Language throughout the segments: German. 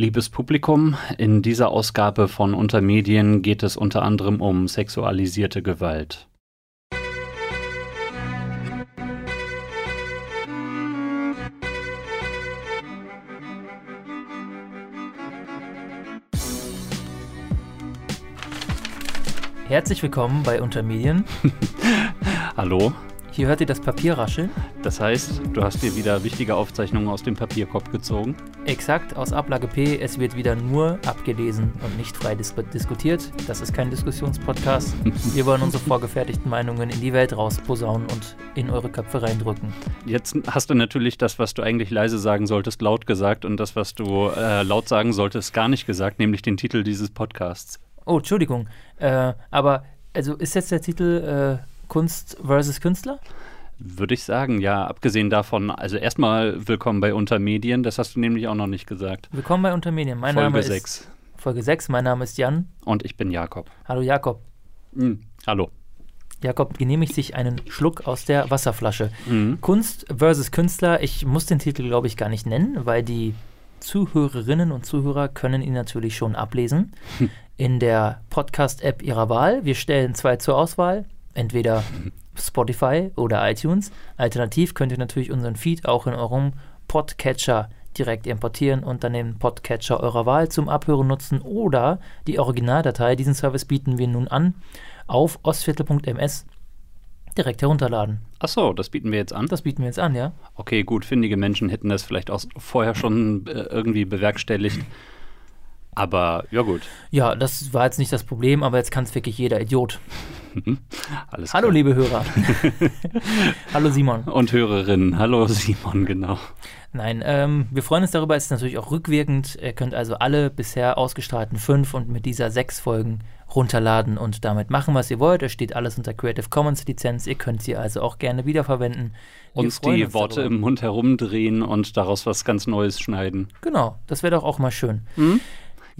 Liebes Publikum, in dieser Ausgabe von Untermedien geht es unter anderem um sexualisierte Gewalt. Herzlich willkommen bei Untermedien. Hallo, Hier hört ihr das Papier rascheln. das heißt, du hast dir wieder wichtige Aufzeichnungen aus dem Papierkorb gezogen. Exakt aus Ablage P. Es wird wieder nur abgelesen und nicht frei dis diskutiert. Das ist kein Diskussionspodcast. Wir wollen unsere vorgefertigten Meinungen in die Welt rausposaunen und in eure Köpfe reindrücken. Jetzt hast du natürlich das, was du eigentlich leise sagen solltest, laut gesagt und das, was du äh, laut sagen solltest, gar nicht gesagt, nämlich den Titel dieses Podcasts. Oh, Entschuldigung. Äh, aber, also ist jetzt der Titel äh, Kunst versus Künstler? Würde ich sagen, ja, abgesehen davon, also erstmal willkommen bei Untermedien, das hast du nämlich auch noch nicht gesagt. Willkommen bei Untermedien. Mein Folge Name 6. ist Folge 6. Mein Name ist Jan. Und ich bin Jakob. Hallo Jakob. Hm, hallo. Jakob genehmigt sich einen Schluck aus der Wasserflasche. Mhm. Kunst versus Künstler. Ich muss den Titel, glaube ich, gar nicht nennen, weil die Zuhörerinnen und Zuhörer können ihn natürlich schon ablesen in der Podcast-App ihrer Wahl. Wir stellen zwei zur Auswahl, entweder Spotify oder iTunes. Alternativ könnt ihr natürlich unseren Feed auch in eurem Podcatcher direkt importieren und dann den Podcatcher eurer Wahl zum Abhören nutzen oder die Originaldatei. Diesen Service bieten wir nun an auf ostviertel.ms direkt herunterladen. Ach so, das bieten wir jetzt an. Das bieten wir jetzt an, ja? Okay, gut, findige Menschen hätten das vielleicht auch vorher schon äh, irgendwie bewerkstelligt. Aber ja gut, Ja, das war jetzt nicht das Problem, aber jetzt kann es wirklich jeder Idiot. Alles Hallo, klar. liebe Hörer. Hallo, Simon. Und Hörerinnen, hallo Simon, genau. Nein, ähm, wir freuen uns darüber. Es ist natürlich auch rückwirkend. Ihr könnt also alle bisher ausgestrahlten fünf und mit dieser sechs Folgen runterladen und damit machen, was ihr wollt. Es steht alles unter Creative Commons Lizenz. Ihr könnt sie also auch gerne wiederverwenden. Wir Uns die Worte darüber. im Mund herumdrehen und daraus was ganz Neues schneiden. Genau, das wäre doch auch mal schön. Hm?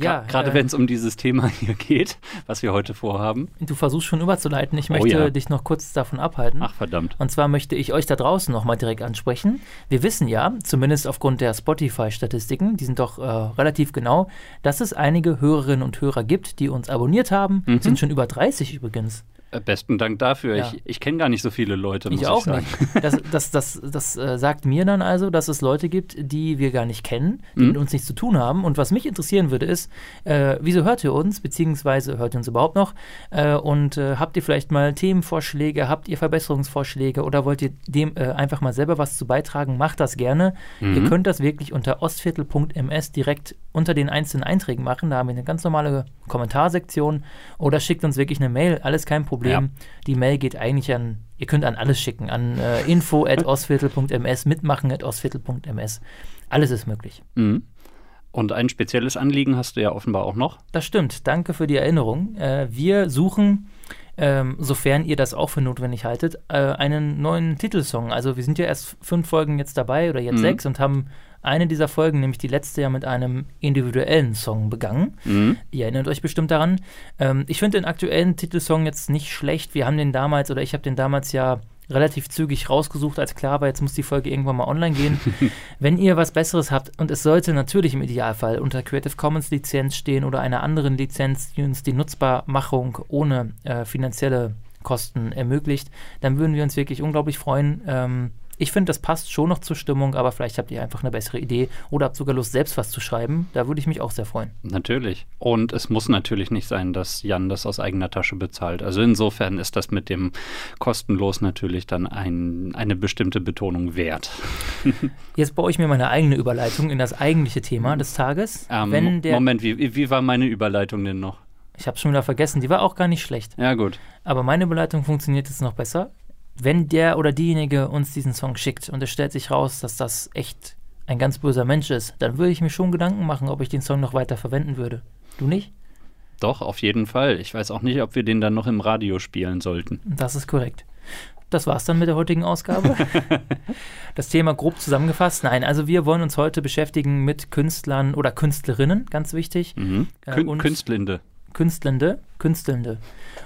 Ja, Gerade äh, wenn es um dieses Thema hier geht, was wir heute vorhaben. Du versuchst schon überzuleiten. Ich Oh möchte ja. dich noch kurz davon abhalten. Ach verdammt. Und zwar möchte ich euch da draußen nochmal direkt ansprechen. Wir wissen ja, zumindest aufgrund der Spotify-Statistiken, die sind doch äh, relativ genau, dass es einige Hörerinnen und Hörer gibt, die uns abonniert haben. Mhm. Sind schon über 30 übrigens. Äh, Besten Dank dafür. Ja. Ich, ich kenne gar nicht so viele Leute, muss ich ich auch sagen. nicht. Das, das, das, das äh, sagt mir dann also, dass es Leute gibt, die wir gar nicht kennen, die Mhm. mit uns nichts zu tun haben. Und was mich interessieren würde, ist, äh, wieso hört ihr uns, beziehungsweise hört ihr uns überhaupt noch? Äh, und äh, habt ihr vielleicht mal Themenvorschläge, habt ihr Verbesserungsvorschläge oder wollt ihr dem äh, einfach mal selber was zu beitragen? Macht das gerne. Ihr Mhm. könnt das wirklich unter ostviertel.ms direkt unter den einzelnen Einträgen machen. Da haben wir eine ganz normale Kommentarsektion oder schickt uns wirklich eine Mail. Alles kein Problem. Die Mail geht eigentlich an, ihr könnt an alles schicken, an äh, info at ostviertel.ms, mitmachen at ostviertel.ms. Alles ist möglich. Mhm. Und ein spezielles Anliegen hast du ja offenbar auch noch. Das stimmt. Danke für die Erinnerung. Äh, wir suchen, ähm, sofern ihr das auch für notwendig haltet, äh, einen neuen Titelsong. Also wir sind ja erst fünf Folgen jetzt dabei oder jetzt Mhm. sechs und haben eine dieser Folgen, nämlich die letzte, ja mit einem individuellen Song begangen. Mhm. Ihr erinnert euch bestimmt daran. Ähm, ich finde den aktuellen Titelsong jetzt nicht schlecht. Wir haben den damals, oder ich habe den damals ja relativ zügig rausgesucht, als klar war, jetzt muss die Folge irgendwann mal online gehen. Wenn ihr was Besseres habt, und es sollte natürlich im Idealfall unter Creative Commons Lizenz stehen oder einer anderen Lizenz, die uns die Nutzbarmachung ohne äh, finanzielle Kosten ermöglicht, dann würden wir uns wirklich unglaublich freuen. Ähm, ich finde, das passt schon noch zur Stimmung, aber vielleicht habt ihr einfach eine bessere Idee oder habt sogar Lust, selbst was zu schreiben. Da würde ich mich auch sehr freuen. Natürlich. Und es muss natürlich nicht sein, dass Jan das aus eigener Tasche bezahlt. Also insofern ist das mit dem kostenlos natürlich dann ein, eine bestimmte Betonung wert. Jetzt baue ich mir meine eigene Überleitung in das eigentliche Thema des Tages. Ähm, Moment, wie, wie war meine Überleitung denn noch? ich habe schon wieder vergessen, die war auch gar nicht schlecht. Ja, gut. Aber meine Überleitung funktioniert jetzt noch besser. Wenn der oder diejenige uns diesen Song schickt und es stellt sich raus, dass das echt ein ganz böser Mensch ist, dann würde ich mir schon Gedanken machen, ob ich den Song noch weiter verwenden würde. Du nicht? Doch, auf jeden Fall. Ich weiß auch nicht, ob wir den dann noch im Radio spielen sollten. Das ist korrekt. Das war's dann mit der heutigen Ausgabe. das Thema grob zusammengefasst. Nein, also wir wollen uns heute beschäftigen mit Künstlern oder Künstlerinnen, ganz wichtig. Mhm. Äh, Kün und- Künstlinde. Künstlende, Künstelnde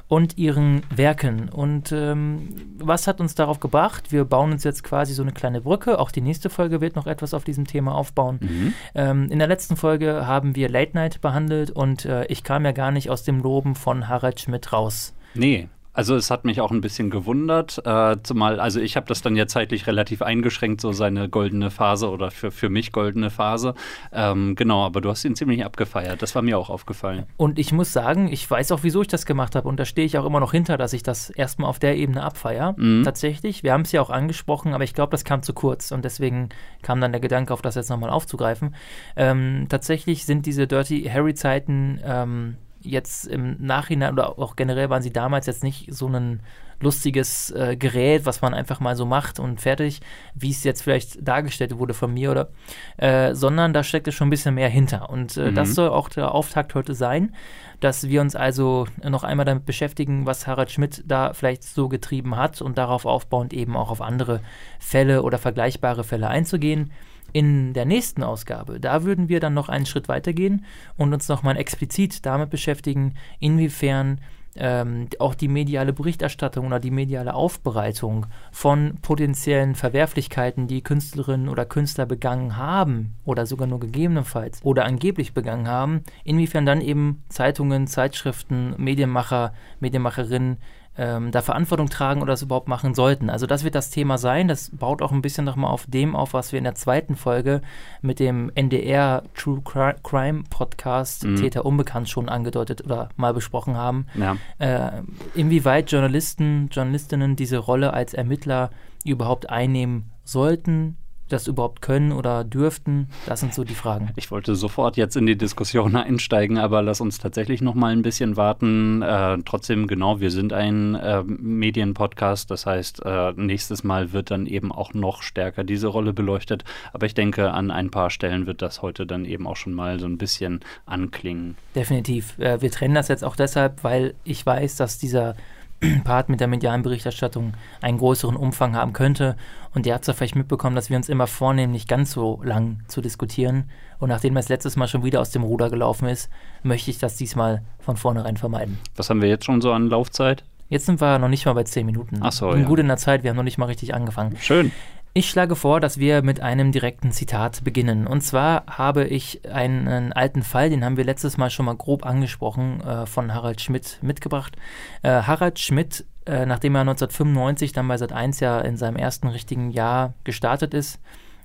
und ihren Werken. Und ähm, was hat uns darauf gebracht? Wir bauen uns jetzt quasi so eine kleine Brücke. Auch die nächste Folge wird noch etwas auf diesem Thema aufbauen. Mhm. Ähm, in der letzten Folge haben wir Late Night behandelt und äh, ich kam ja gar nicht aus dem Loben von Harald Schmidt raus. Nee, also es hat mich auch ein bisschen gewundert, äh, zumal, also ich habe das dann ja zeitlich relativ eingeschränkt, so seine goldene Phase oder für, für mich goldene Phase. Ähm, genau, aber du hast ihn ziemlich abgefeiert, das war mir auch aufgefallen. Und ich muss sagen, ich weiß auch, wieso ich das gemacht habe und da stehe ich auch immer noch hinter, dass ich das erstmal auf der Ebene abfeiere. Mhm. Tatsächlich, wir haben es ja auch angesprochen, aber ich glaube, das kam zu kurz und deswegen kam dann der Gedanke, auf das jetzt nochmal aufzugreifen. Ähm, tatsächlich sind diese Dirty Harry-Zeiten ähm, jetzt im Nachhinein oder auch generell waren sie damals jetzt nicht so ein lustiges äh, Gerät, was man einfach mal so macht und fertig, wie es jetzt vielleicht dargestellt wurde von mir oder, äh, sondern da steckt es schon ein bisschen mehr hinter. Und äh, mhm. das soll auch der Auftakt heute sein, dass wir uns also noch einmal damit beschäftigen, was Harald Schmidt da vielleicht so getrieben hat und darauf aufbauend eben auch auf andere Fälle oder vergleichbare Fälle einzugehen. In der nächsten Ausgabe, da würden wir dann noch einen Schritt weitergehen und uns nochmal explizit damit beschäftigen, inwiefern ähm, auch die mediale Berichterstattung oder die mediale Aufbereitung von potenziellen Verwerflichkeiten, die Künstlerinnen oder Künstler begangen haben oder sogar nur gegebenenfalls oder angeblich begangen haben, inwiefern dann eben Zeitungen, Zeitschriften, Medienmacher, Medienmacherinnen ähm, da Verantwortung tragen oder das überhaupt machen sollten. Also das wird das Thema sein. Das baut auch ein bisschen nochmal auf dem auf, was wir in der zweiten Folge mit dem NDR True Crime Podcast mhm. Täter Unbekannt schon angedeutet oder mal besprochen haben. Ja. Äh, inwieweit Journalisten, Journalistinnen diese Rolle als Ermittler überhaupt einnehmen sollten, das überhaupt können oder dürften? Das sind so die Fragen. Ich wollte sofort jetzt in die Diskussion einsteigen, aber lass uns tatsächlich noch mal ein bisschen warten. Äh, trotzdem, genau, wir sind ein äh, Medienpodcast. Das heißt, äh, nächstes Mal wird dann eben auch noch stärker diese Rolle beleuchtet. Aber ich denke, an ein paar Stellen wird das heute dann eben auch schon mal so ein bisschen anklingen. Definitiv. Äh, wir trennen das jetzt auch deshalb, weil ich weiß, dass dieser Part mit der medialen Berichterstattung einen größeren Umfang haben könnte. Und ihr habt es ja vielleicht mitbekommen, dass wir uns immer vornehmen, nicht ganz so lang zu diskutieren. Und nachdem es letztes Mal schon wieder aus dem Ruder gelaufen ist, möchte ich das diesmal von vornherein vermeiden. Was haben wir jetzt schon so an Laufzeit? Jetzt sind wir noch nicht mal bei 10 Minuten. Ach so, ja. Gut in der Zeit, wir haben noch nicht mal richtig angefangen. Schön. Ich schlage vor, dass wir mit einem direkten Zitat beginnen. Und zwar habe ich einen, alten Fall, den haben wir letztes Mal schon mal grob angesprochen, äh, von Harald Schmidt mitgebracht. Äh, Harald Schmidt, äh, nachdem er 1995 dann bei Sat1 ja in seinem ersten richtigen Jahr gestartet ist,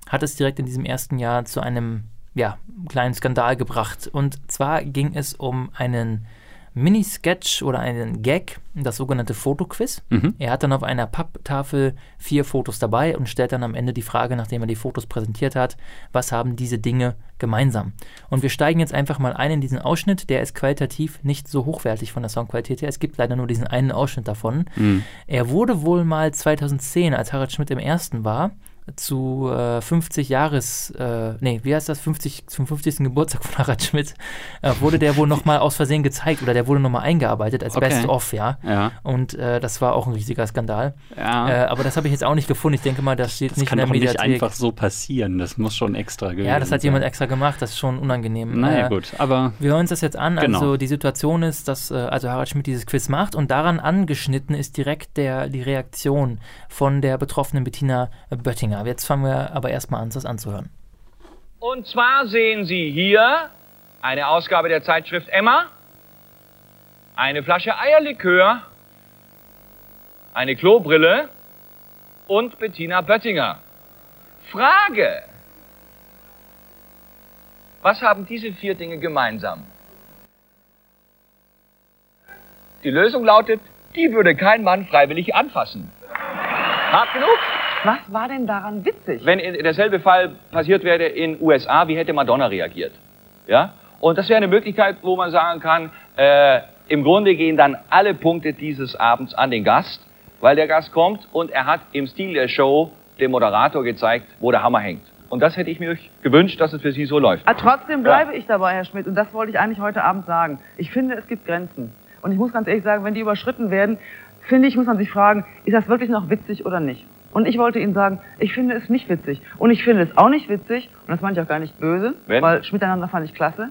hat es direkt in diesem ersten Jahr zu einem ja, kleinen Skandal gebracht. Und zwar ging es um einen Mini-Sketch oder einen Gag, das sogenannte Fotoquiz. Mhm. Er hat dann auf einer Papptafel vier Fotos dabei und stellt dann am Ende die Frage, nachdem er die Fotos präsentiert hat, was haben diese Dinge gemeinsam? Und wir steigen jetzt einfach mal ein in diesen Ausschnitt, der ist qualitativ nicht so hochwertig von der Soundqualität her. Es gibt leider nur diesen einen Ausschnitt davon. Mhm. Er wurde wohl mal 2010, als Harald Schmidt im ersten war, zu äh, 50 Jahres, äh, nee, wie heißt das, 50, zum 50. Geburtstag von Harald Schmidt, äh, wurde der wohl nochmal aus Versehen gezeigt oder der wurde nochmal eingearbeitet als okay. Best-of, ja. ja. Und äh, das war auch ein riesiger Skandal. Ja. Äh, aber das habe ich jetzt auch nicht gefunden. Ich denke mal, das steht das nicht in der Mediathek. Das kann nicht einfach so passieren. Das muss schon extra gewesen Ja, das hat jemand extra gemacht. Das ist schon unangenehm. Naja, äh, gut. Aber wir hören uns das jetzt an. Genau. Also die Situation ist, dass also Harald Schmidt dieses Quiz macht und daran angeschnitten ist direkt der, die Reaktion von der betroffenen Bettina Böttinger. Jetzt fangen wir aber erstmal an, das anzuhören. Und zwar sehen Sie hier eine Ausgabe der Zeitschrift Emma, eine Flasche Eierlikör, eine Klobrille und Bettina Böttinger. Frage. Was haben diese vier Dinge gemeinsam? Die Lösung lautet, die würde kein Mann freiwillig anfassen. Hart genug? Was war denn daran witzig? Wenn derselbe Fall passiert wäre in USA, wie hätte Madonna reagiert? Ja? Und das wäre eine Möglichkeit, wo man sagen kann, äh, im Grunde gehen dann alle Punkte dieses Abends an den Gast, weil der Gast kommt und er hat im Stil der Show dem Moderator gezeigt, wo der Hammer hängt. Und das hätte ich mir gewünscht, dass es für Sie so läuft. Aber ah, trotzdem bleibe ja. ich dabei, Herr Schmidt, und das wollte ich eigentlich heute Abend sagen. Ich finde, es gibt Grenzen. Und ich muss ganz ehrlich sagen, wenn die überschritten werden, finde ich, muss man sich fragen, ist das wirklich noch witzig oder nicht? Und ich wollte Ihnen sagen, ich finde es nicht witzig. Und ich finde es auch nicht witzig, und das meine ich auch gar nicht böse, Wenn? weil Schmiteinander fand ich klasse,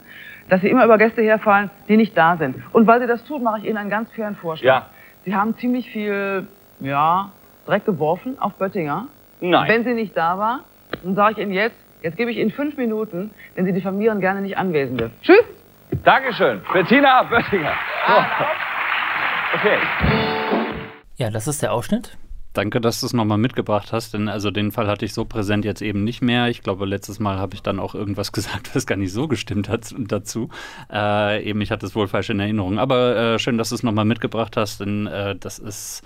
dass Sie immer über Gäste herfallen, die nicht da sind. Und weil Sie das tun, mache ich Ihnen einen ganz fairen Vorschlag. Ja. Sie haben ziemlich viel, ja, Dreck geworfen auf Böttinger. Nein. Wenn sie nicht da war, dann sage ich Ihnen jetzt, jetzt gebe ich Ihnen fünf Minuten, denn Sie diffamieren gerne nicht Anwesende. Tschüss! Dankeschön. Bettina Böttinger. So. Okay. Ja, das ist der Ausschnitt. Danke, dass du es nochmal mitgebracht hast, denn also den Fall hatte ich so präsent jetzt eben nicht mehr. Ich glaube, letztes Mal habe ich dann auch irgendwas gesagt, was gar nicht so gestimmt hat dazu. Äh, eben, ich hatte es wohl falsch in Erinnerung. Aber äh, schön, dass du es nochmal mitgebracht hast, denn äh, das ist,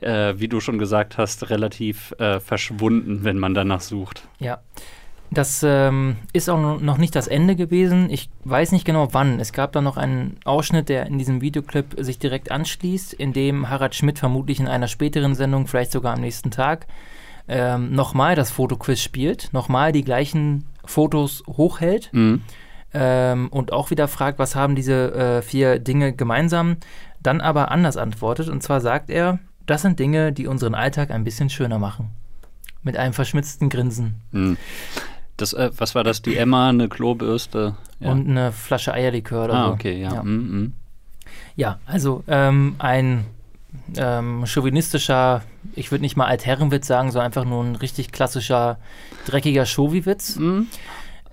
äh, wie du schon gesagt hast, relativ äh, verschwunden, wenn man danach sucht. Ja. Das ähm, ist auch noch nicht das Ende gewesen. Ich weiß nicht genau wann. Es gab da noch einen Ausschnitt, der in diesem Videoclip sich direkt anschließt, in dem Harald Schmidt vermutlich in einer späteren Sendung, vielleicht sogar am nächsten Tag, ähm, nochmal das Fotoquiz spielt, nochmal die gleichen Fotos hochhält Mhm. ähm, und auch wieder fragt, was haben diese äh, vier Dinge gemeinsam, dann aber anders antwortet. Und zwar sagt er, das sind Dinge, die unseren Alltag ein bisschen schöner machen. Mit einem verschmitzten Grinsen. Mhm. Das, äh, was war das? Die Emma, eine Klobürste? Ja. und eine Flasche Eierlikör oder ah, so. okay, ja. Ja, Mhm, mhm. Ja, also ähm, ein ähm, chauvinistischer, ich würde nicht mal Altherrenwitz sagen, sondern einfach nur ein richtig klassischer, dreckiger Chauvi-Witz. Mhm.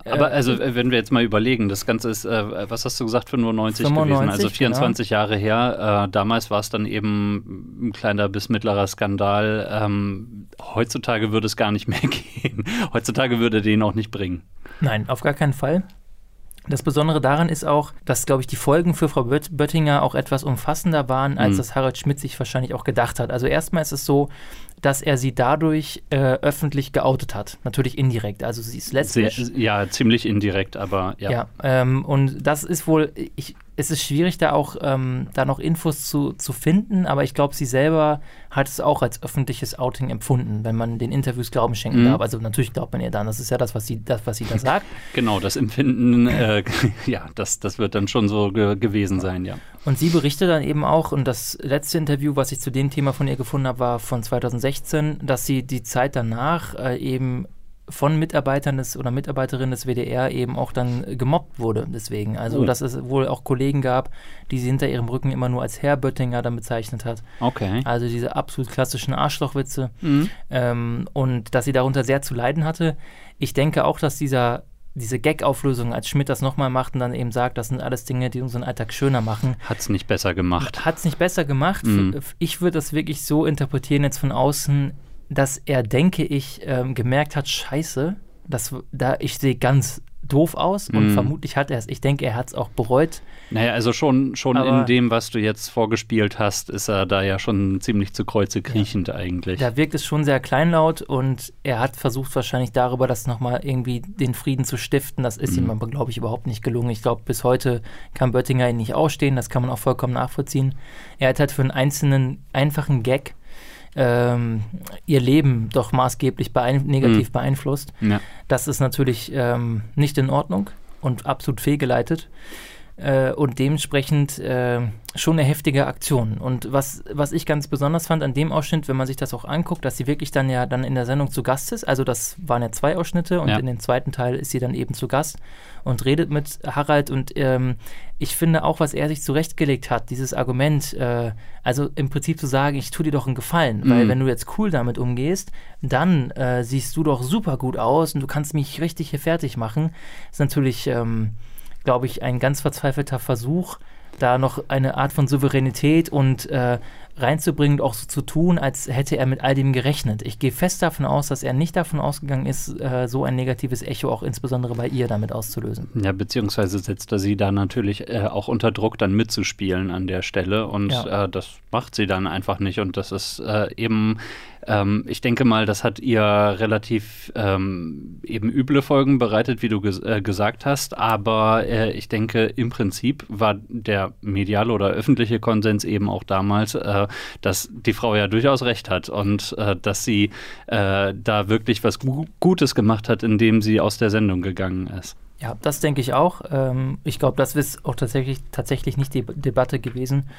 Aber Äh, also, wenn wir jetzt mal überlegen, das Ganze ist, äh, was hast du gesagt, 95, gewesen, 95, also 24 Jahre her. Äh, damals war es dann eben ein kleiner bis mittlerer Skandal. Ähm, heutzutage würde es gar nicht mehr gehen. Heutzutage würde den auch nicht bringen. Nein, auf gar keinen Fall. Das Besondere daran ist auch, dass, glaube ich, die Folgen für Frau Böt Böttinger auch etwas umfassender waren, als Mhm. das Harald Schmidt sich wahrscheinlich auch gedacht hat. Also erstmal ist es so, dass er sie dadurch äh, öffentlich geoutet hat. Natürlich indirekt. Also sie ist lesbisch. ja, ziemlich indirekt, aber ja. Ja, ähm, und das ist wohl, ich, es ist schwierig, da auch ähm, da noch Infos zu, zu finden, aber ich glaube, sie selber hat es auch als öffentliches Outing empfunden, wenn man den Interviews Glauben schenken Mhm. darf. Also natürlich glaubt man ihr dann, das ist ja das, was sie, das, was sie da sagt. Genau, das Empfinden, äh, ja, das, das wird dann schon so ge gewesen sein, ja. Und sie berichtet dann eben auch, und das letzte Interview, was ich zu dem Thema von ihr gefunden habe, war von 2016, dass sie die Zeit danach äh, eben von Mitarbeitern des oder Mitarbeiterinnen des WDR eben auch dann gemobbt wurde deswegen. Also Oh. dass es wohl auch Kollegen gab, die sie hinter ihrem Rücken immer nur als Herr Böttinger dann bezeichnet hat. Okay. Also diese absolut klassischen Arschlochwitze. Mhm. Ähm, und dass sie darunter sehr zu leiden hatte. Ich denke auch, dass dieser diese Gag-Auflösung, als Schmidt das nochmal macht und dann eben sagt, das sind alles Dinge, die unseren Alltag schöner machen, Hat es nicht besser gemacht. hat es nicht besser gemacht. Mhm. Ich würde das wirklich so interpretieren jetzt von außen, dass er, denke ich, ähm, gemerkt hat, scheiße, das, da, ich sehe ganz doof aus und Mhm. vermutlich hat er es, ich denke, er hat es auch bereut. Naja, also schon, schon Aber- in dem, was du jetzt vorgespielt hast, ist er da ja schon ziemlich zu Kreuze kriechend eigentlich. Da wirkt es schon sehr kleinlaut und er hat versucht wahrscheinlich darüber, das nochmal irgendwie den Frieden zu stiften. Das ist Mhm. ihm aber, glaube ich, überhaupt nicht gelungen. Ich glaube, bis heute kann Böttinger ihn nicht ausstehen. Das kann man auch vollkommen nachvollziehen. Er hat halt für einen einzelnen, einfachen Gag ähm, ihr Leben doch maßgeblich beein negativ Mhm. beeinflusst. Ja. Das ist natürlich ähm, nicht in Ordnung und absolut fehlgeleitet. Äh, und dementsprechend äh, schon eine heftige Aktion. Und was, was ich ganz besonders fand an dem Ausschnitt, wenn man sich das auch anguckt, dass sie wirklich dann ja dann in der Sendung zu Gast ist. Also das waren ja zwei Ausschnitte und Ja. in dem zweiten Teil ist sie dann eben zu Gast und redet mit Harald. Und ähm, ich finde auch, was er sich zurechtgelegt hat, dieses Argument, äh, also im Prinzip zu sagen, ich tue dir doch einen Gefallen, weil Mhm. wenn du jetzt cool damit umgehst, dann äh, siehst du doch super gut aus und du kannst mich richtig hier fertig machen, ist natürlich, ähm, glaube ich, ein ganz verzweifelter Versuch, da noch eine Art von Souveränität und äh, reinzubringen und auch so zu tun, als hätte er mit all dem gerechnet. Ich gehe fest davon aus, dass er nicht davon ausgegangen ist, äh, so ein negatives Echo auch insbesondere bei ihr damit auszulösen. Ja, beziehungsweise setzt er sie da natürlich äh, auch unter Druck, dann mitzuspielen an der Stelle. Und Ja. äh, das macht sie dann einfach nicht. Und das ist äh, eben, ähm, ich denke mal, das hat ihr relativ ähm, eben üble Folgen bereitet, wie du ges äh, gesagt hast. Aber äh, ich denke, im Prinzip war der mediale oder öffentliche Konsens eben auch damals, äh, dass die Frau ja durchaus recht hat und äh, dass sie äh, da wirklich was Gu Gutes gemacht hat, indem sie aus der Sendung gegangen ist. Ja, das denke ich auch. Ähm, ich glaube, das ist auch tatsächlich, tatsächlich nicht die Debatte gewesen.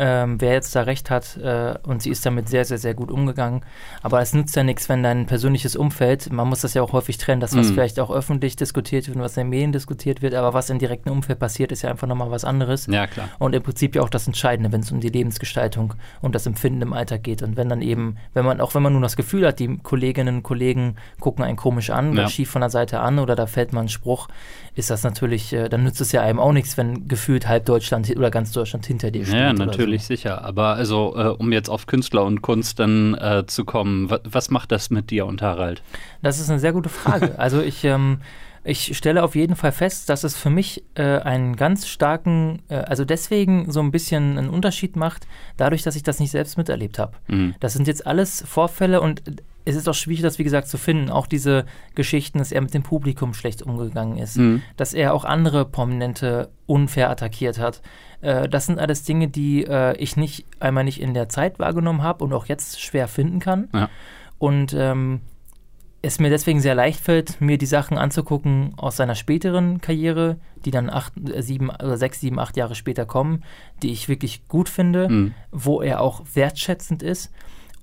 Ähm, wer jetzt da recht hat. Äh, und sie ist damit sehr, sehr, sehr gut umgegangen. Aber es nützt ja nichts, wenn dein persönliches Umfeld, man muss das ja auch häufig trennen, das, was mhm. vielleicht auch öffentlich diskutiert wird und was in den Medien diskutiert wird, aber was im direkten Umfeld passiert, ist ja einfach nochmal was anderes. Ja, klar. Und im Prinzip ja auch das Entscheidende, wenn es um die Lebensgestaltung und das Empfinden im Alltag geht. Und wenn dann eben, wenn man, auch wenn man nur das Gefühl hat, die Kolleginnen und Kollegen gucken einen komisch an ja. schief von der Seite an oder da fällt mal ein Spruch, ist das natürlich, äh, dann nützt es ja einem auch nichts, wenn gefühlt halb Deutschland oder ganz Deutschland hinter dir steht. Ja, natürlich, so. sicher. Aber also, äh, um jetzt auf Künstler und Kunst dann äh, zu kommen, was macht das mit dir und Harald? Das ist eine sehr gute Frage. also ich, ähm, ich stelle auf jeden Fall fest, dass es für mich äh, einen ganz starken, äh, also deswegen so ein bisschen einen Unterschied macht, dadurch, dass ich das nicht selbst miterlebt habe. Mhm. Das sind jetzt alles Vorfälle und es ist auch schwierig, das wie gesagt zu finden. Auch diese Geschichten, dass er mit dem Publikum schlecht umgegangen ist, mhm. dass er auch andere Prominente unfair attackiert hat. Äh, das sind alles Dinge, die äh, ich nicht einmal nicht in der Zeit wahrgenommen habe und auch jetzt schwer finden kann. Ja. Und ähm, es mir deswegen sehr leicht fällt, mir die Sachen anzugucken aus seiner späteren Karriere, die dann acht, äh, sieben, oder sechs, sieben, acht Jahre später kommen, die ich wirklich gut finde, mhm. wo er auch wertschätzend ist.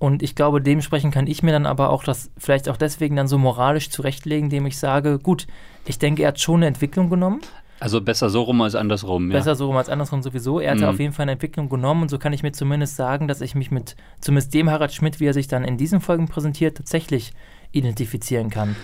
Und ich glaube, dementsprechend kann ich mir dann aber auch das vielleicht auch deswegen dann so moralisch zurechtlegen, indem ich sage, gut, ich denke, er hat schon eine Entwicklung genommen. Also besser so rum als andersrum. Besser ja. so rum als andersrum sowieso. Er hatte mhm. auf jeden Fall eine Entwicklung genommen und so kann ich mir zumindest sagen, dass ich mich mit zumindest dem Harald Schmidt, wie er sich dann in diesen Folgen präsentiert, tatsächlich identifizieren kann.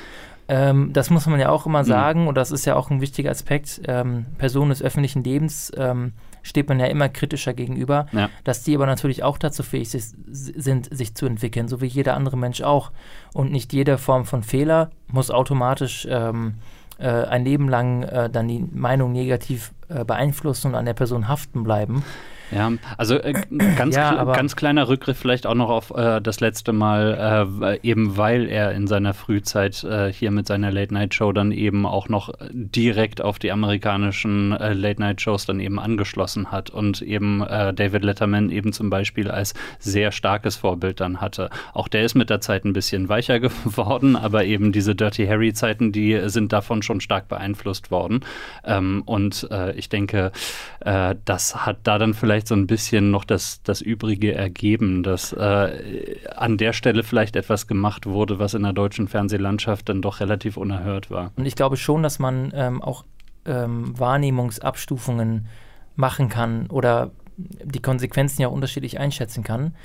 Ähm, das muss man ja auch immer mhm. sagen mhm. und das ist ja auch ein wichtiger Aspekt. Ähm, Personen des öffentlichen Lebens ähm, steht man ja immer kritischer gegenüber, ja. dass die aber natürlich auch dazu fähig sind, sich zu entwickeln, so wie jeder andere Mensch auch. Und nicht jede Form von Fehler muss automatisch ähm, äh, ein Leben lang äh, dann die Meinung negativ äh, beeinflussen und an der Person haften bleiben. Ja, also äh, ganz, ja, kle ganz kleiner Rückgriff vielleicht auch noch auf äh, das letzte Mal, äh, eben weil er in seiner Frühzeit äh, hier mit seiner Late-Night-Show dann eben auch noch direkt auf die amerikanischen äh, Late-Night-Shows dann eben angeschlossen hat und eben äh, David Letterman eben zum Beispiel als sehr starkes Vorbild dann hatte. Auch der ist mit der Zeit ein bisschen weicher geworden, aber eben diese Dirty Harry-Zeiten, die sind davon schon stark beeinflusst worden. Ähm, und ich denke, das hat da dann vielleicht vielleicht so ein bisschen noch das, das Übrige ergeben, dass äh, an der Stelle vielleicht etwas gemacht wurde, was in der deutschen Fernsehlandschaft dann doch relativ unerhört war. Und ich glaube schon, dass man ähm, auch ähm, Wahrnehmungsabstufungen machen kann oder die Konsequenzen ja unterschiedlich einschätzen kann.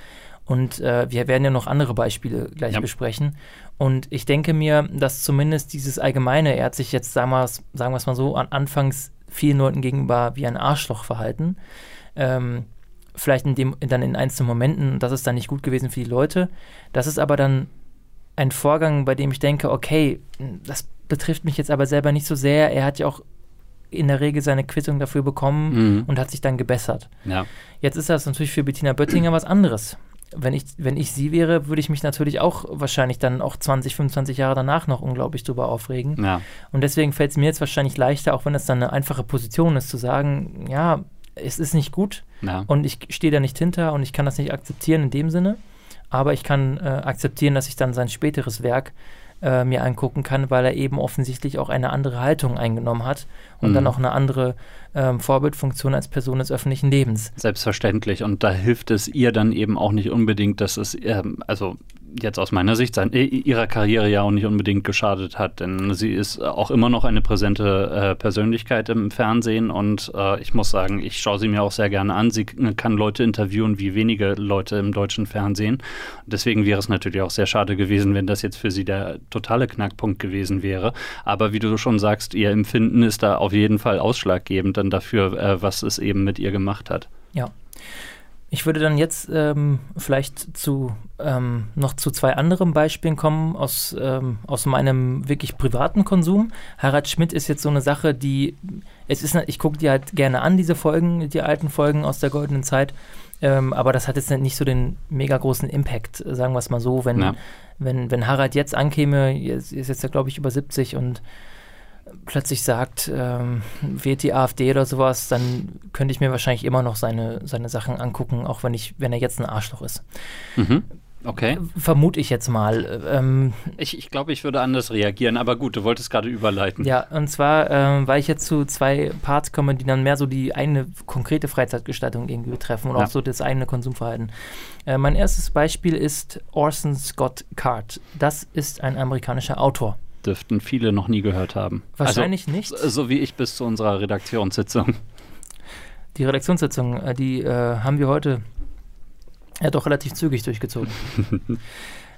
Und äh, wir werden ja noch andere Beispiele gleich ja. besprechen. Und ich denke mir, dass zumindest dieses Allgemeine, er hat sich jetzt, sagen wir es mal so, an anfangs vielen Leuten gegenüber wie ein Arschloch verhalten ähm, vielleicht in dem, dann in einzelnen Momenten, das ist dann nicht gut gewesen für die Leute. Das ist aber dann ein Vorgang, bei dem ich denke, okay, das betrifft mich jetzt aber selber nicht so sehr. Er hat ja auch in der Regel seine Quittung dafür bekommen mhm. und hat sich dann gebessert. Ja. Jetzt ist das natürlich für Bettina Böttinger was anderes. Wenn ich, wenn ich sie wäre, würde ich mich natürlich auch wahrscheinlich dann auch 20, 25 Jahre danach noch unglaublich drüber aufregen. Ja. Und deswegen fällt es mir jetzt wahrscheinlich leichter, auch wenn es dann eine einfache Position ist, zu sagen, ja, es ist nicht gut ja. und ich stehe da nicht hinter und ich kann das nicht akzeptieren in dem Sinne. Aber ich kann äh, akzeptieren, dass ich dann sein späteres Werk äh, mir angucken kann, weil er eben offensichtlich auch eine andere Haltung eingenommen hat und mhm. dann auch eine andere ähm, Vorbildfunktion als Person des öffentlichen Lebens. Selbstverständlich. Und da hilft es ihr dann eben auch nicht unbedingt, dass es, ähm, also jetzt aus meiner Sicht sein, ihrer Karriere ja auch nicht unbedingt geschadet hat, denn sie ist auch immer noch eine präsente äh, Persönlichkeit im Fernsehen und äh, ich muss sagen, ich schaue sie mir auch sehr gerne an. Sie kann Leute interviewen wie wenige Leute im deutschen Fernsehen. Deswegen wäre es natürlich auch sehr schade gewesen, wenn das jetzt für sie der totale Knackpunkt gewesen wäre. Aber wie du schon sagst, ihr Empfinden ist da auf jeden Fall ausschlaggebend dann dafür, äh, was es eben mit ihr gemacht hat. Ja. Ich würde dann jetzt ähm, vielleicht zu ähm, noch zu zwei anderen Beispielen kommen aus, ähm, aus meinem wirklich privaten Konsum. Harald Schmidt ist jetzt so eine Sache, die es ist, ich gucke die halt gerne an, diese Folgen, die alten Folgen aus der goldenen Zeit. Ähm, aber das hat jetzt nicht so den mega großen Impact, sagen wir es mal so. Wenn, ja. wenn, wenn Harald jetzt ankäme, ist, ist jetzt ja, glaube ich, über 70 und plötzlich sagt, ähm, wählt die AfD oder sowas, dann könnte ich mir wahrscheinlich immer noch seine, seine Sachen angucken, auch wenn ich, wenn er jetzt ein Arschloch ist. Mhm. Okay. Vermute ich jetzt mal. Ähm, Ich, ich glaube, ich würde anders reagieren, aber gut, du wolltest gerade überleiten. ja, und zwar, ähm, weil ich jetzt zu zwei Parts komme, die dann mehr so die eigene konkrete Freizeitgestaltung irgendwie betreffen und Ja. auch so das eigene Konsumverhalten. Äh, mein erstes Beispiel ist Orson Scott Card. Das ist ein amerikanischer Autor. Dürften viele noch nie gehört haben. Wahrscheinlich nicht. also, So wie ich bis zu unserer Redaktionssitzung. Die Redaktionssitzung, äh, die äh, haben wir heute ja doch relativ zügig durchgezogen.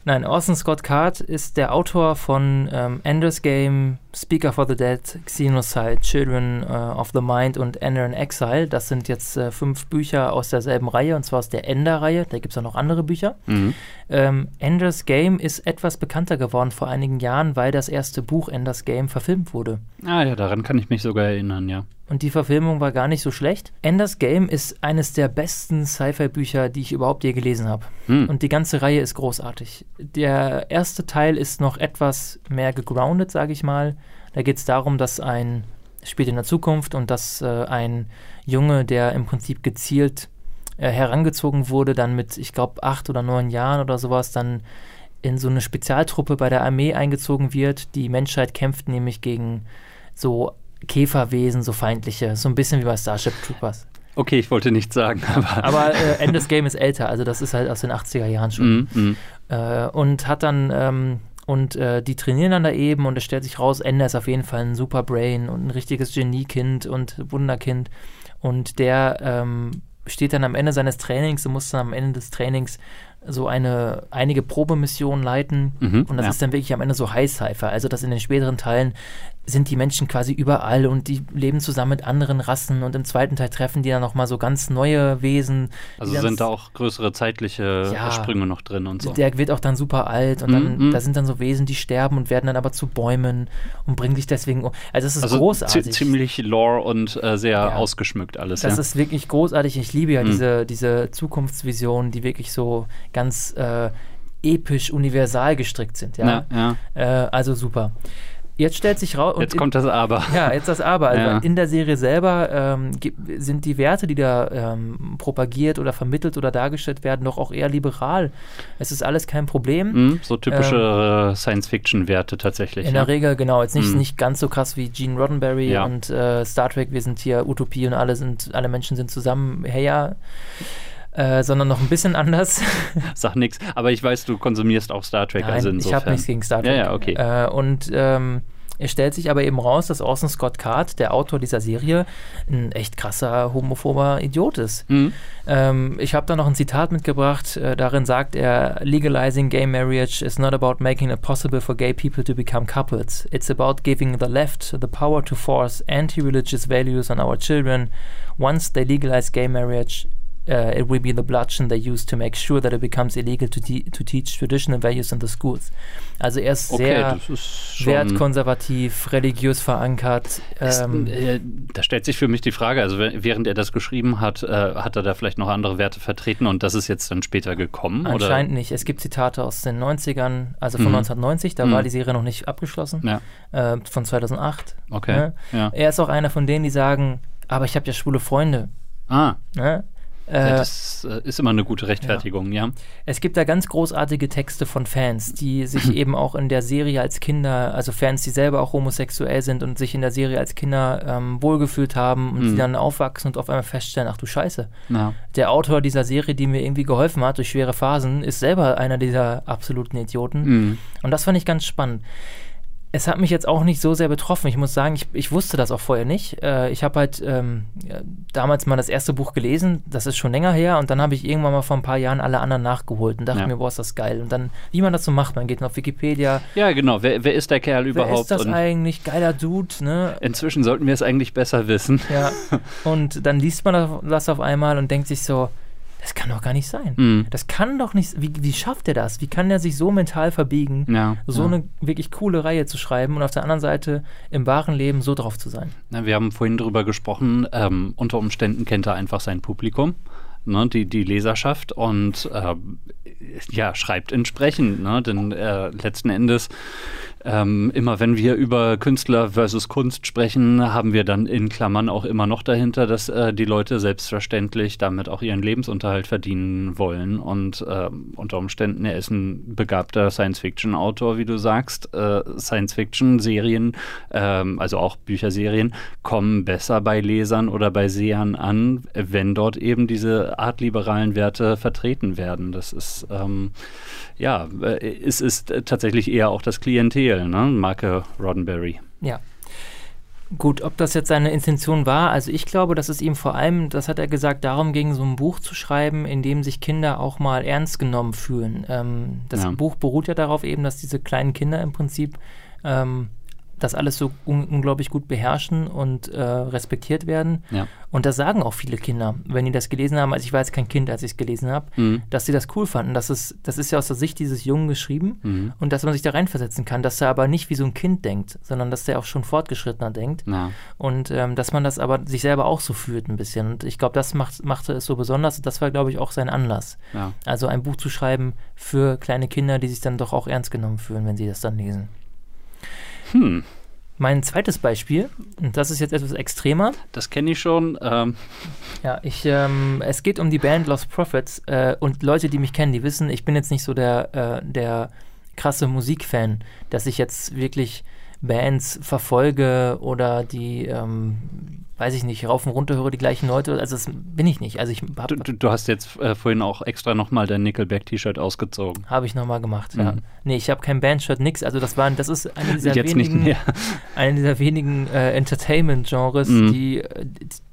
Nein, Orson Scott Card ist der Autor von ähm, Ender's Game, Speaker for the Dead, Xenocide, Children äh, of the Mind und Ender in Exile. Das sind jetzt äh, fünf Bücher aus derselben Reihe, und zwar aus der Ender-Reihe. Da gibt es auch noch andere Bücher. Mhm. Ähm, Ender's Game ist etwas bekannter geworden vor einigen Jahren, weil das erste Buch Ender's Game verfilmt wurde. Ah ja, daran kann ich mich sogar erinnern, ja. Und die Verfilmung war gar nicht so schlecht. Ender's Game ist eines der besten Sci-Fi-Bücher, die ich überhaupt je gelesen habe. Hm. Und die ganze Reihe ist großartig. Der erste Teil ist noch etwas mehr gegroundet, sage ich mal. Da geht es darum, dass ein, spielt in der Zukunft und dass äh, ein Junge, der im Prinzip gezielt äh, herangezogen wurde, dann mit, ich glaube, acht oder neun Jahren oder sowas, dann in so eine Spezialtruppe bei der Armee eingezogen wird. Die Menschheit kämpft nämlich gegen so Käferwesen, so feindliche, so ein bisschen wie bei Starship Troopers. Okay, ich wollte nichts sagen, aber. Aber äh, Endes Game ist älter, also das ist halt aus den 80er Jahren schon. Mhm, mhm. Äh, und hat dann, ähm, und äh, die trainieren dann da eben und es stellt sich raus, Ender ist auf jeden Fall ein super Brain und ein richtiges Geniekind und Wunderkind. Und der ähm, steht dann am Ende seines Trainings und muss dann am Ende des Trainings so eine einige Probemissionen leiten. Mhm, und das ja. ist dann wirklich am Ende so High-Cypher. Also, dass in den späteren Teilen sind die Menschen quasi überall und die leben zusammen mit anderen Rassen und im zweiten Teil treffen die dann nochmal so ganz neue Wesen. Also sind da auch größere zeitliche Ja. Sprünge noch drin und so. der wird auch dann super alt und dann, mhm. da sind dann so Wesen, die sterben und werden dann aber zu Bäumen und bringen sich deswegen um. Also es ist also großartig. zi- ziemlich lore und äh, sehr Ja. ausgeschmückt alles. das ja. ist wirklich großartig. Ich liebe ja Mhm. diese, diese Zukunftsvisionen, die wirklich so ganz äh, episch universal gestrickt sind. Ja, ja, ja. Äh, also super. Jetzt stellt sich raus. Jetzt in- kommt das Aber. Ja, jetzt das Aber. Also Ja. In der Serie selber ähm, sind die Werte, die da ähm, propagiert oder vermittelt oder dargestellt werden, doch auch eher liberal. Es ist alles kein Problem. Mhm, so typische äh, Science-Fiction-Werte tatsächlich. In ja. der Regel, genau. Jetzt nicht, Mhm. nicht ganz so krass wie Gene Roddenberry Ja. und äh, Star Trek, wir sind hier Utopie und alle sind, alle Menschen sind zusammen, hey ja. Äh, sondern noch ein bisschen anders. Sag nix. Aber ich weiß, du konsumierst auch Star Trek. Nein, also ich insofern. habe nichts gegen Star Trek. Ja, ja, okay. Äh, und ähm, es stellt sich aber eben raus, dass Orson Scott Card, der Autor dieser Serie, ein echt krasser homophober Idiot ist. Mhm. Ähm, ich habe da noch ein Zitat mitgebracht. Äh, darin sagt er: Legalizing gay marriage is not about making it possible for gay people to become couples. It's about giving the left the power to force anti-religious values on our children. Once they legalize gay marriage, uh, it will be the bludgeon they use to make sure that it becomes illegal to, te to teach traditional values in the schools. Also er ist Okay, sehr wertkonservativ, religiös verankert. Ist, Ähm, äh, da stellt sich für mich die Frage, also während er das geschrieben hat, äh, hat er da vielleicht noch andere Werte vertreten und das ist jetzt dann später gekommen? Anscheinend nicht. Es gibt Zitate aus den 90ern, also von Mhm. 1990, da Mhm. war die Serie noch nicht abgeschlossen, Oder? Ja, äh, von 2008. okay. Ne? Ja. Er ist auch einer von denen, die sagen, aber ich habe ja schwule Freunde. Ah, Ne? Ja, Äh, das äh, ist immer eine gute Rechtfertigung, ja. es gibt da ganz großartige Texte von Fans, die sich eben auch in der Serie als Kinder, also Fans, die selber auch homosexuell sind und sich in der Serie als Kinder ähm, wohlgefühlt haben und Mhm. die dann aufwachsen und auf einmal feststellen, ach du Scheiße, ja. der Autor dieser Serie, die mir irgendwie geholfen hat durch schwere Phasen, ist selber einer dieser absoluten Idioten. Mhm. Und das fand ich ganz spannend. Es hat mich jetzt auch nicht so sehr betroffen. Ich muss sagen, ich, ich wusste das auch vorher nicht. Äh, ich habe halt ähm, damals mal das erste Buch gelesen, das ist schon länger her, und dann habe ich irgendwann mal vor ein paar Jahren alle anderen nachgeholt und dachte Ja. mir, boah, ist das geil. Und dann, wie man das so macht, man geht auf Wikipedia, ja, genau. Wer, wer ist der Kerl wer überhaupt? ist das und eigentlich? Geiler Dude, ne? inzwischen sollten wir es eigentlich besser wissen. Ja. Und dann liest man das auf einmal und denkt sich so, das kann doch gar nicht sein. Mhm. Das kann doch nicht, wie, wie schafft er das? Wie kann der sich so mental verbiegen? Ja, so ja. eine wirklich coole Reihe zu schreiben und auf der anderen Seite im wahren Leben so drauf zu sein. Na, wir haben vorhin drüber gesprochen, ähm, unter Umständen kennt er einfach sein Publikum. ne, die, die Leserschaft und äh, ja, schreibt entsprechend. Ne? Denn äh, letzten Endes ähm, immer wenn wir über Künstler versus Kunst sprechen, haben wir dann in Klammern auch immer noch dahinter, dass äh, die Leute selbstverständlich damit auch ihren Lebensunterhalt verdienen wollen. Und äh, unter Umständen, er ist ein begabter Science-Fiction-Autor, wie du sagst. Äh, Science-Fiction-Serien, ähm, also auch Bücherserien, kommen besser bei Lesern oder bei Sehern an, wenn dort eben diese artliberalen Werte vertreten werden. Das ist ähm, ja, äh, es ist tatsächlich eher auch das Klientel, ne? Marke Roddenberry. Ja. Gut, ob das jetzt seine Intention war, also ich glaube, dass es ihm vor allem, das hat er gesagt, darum ging, so ein Buch zu schreiben, in dem sich Kinder auch mal ernst genommen fühlen. Ähm, das ja. Buch beruht ja darauf eben, dass diese kleinen Kinder im Prinzip ähm, das alles so un unglaublich gut beherrschen und äh, respektiert werden. Ja. Und das sagen auch viele Kinder, wenn die das gelesen haben. Also ich war jetzt kein Kind, als ich es gelesen habe, mhm. dass sie das cool fanden. Das ist, das ist ja aus der Sicht dieses Jungen geschrieben mhm. und dass man sich da reinversetzen kann, dass er aber nicht wie so ein Kind denkt, sondern dass der auch schon fortgeschrittener denkt. Ja. Und ähm, dass man das aber sich selber auch so fühlt ein bisschen. Und ich glaube, das macht, machte es so besonders. Das war, glaube ich, auch sein Anlass. Ja. Also ein Buch zu schreiben für kleine Kinder, die sich dann doch auch ernst genommen fühlen, wenn sie das dann lesen. Hm. Mein zweites Beispiel, und das ist jetzt etwas extremer. Das kenne ich schon. Ähm. Ja, ich, ähm, es geht um die Band Lost Prophets äh, und Leute, die mich kennen, die wissen, ich bin jetzt nicht so der, äh, der krasse Musikfan, dass ich jetzt wirklich Bands verfolge oder die ähm, weiß ich nicht, rauf und runter höre die gleichen Leute. Also das bin ich nicht. Also ich hab, du, du, hast jetzt äh, vorhin auch extra nochmal dein Nickelback-T-Shirt ausgezogen. Habe ich nochmal gemacht, mhm. ja. Nee, ich habe kein Bandshirt, nix. Also das war, das ist eine dieser jetzt wenigen, eine dieser wenigen äh, Entertainment-Genres, mhm. die,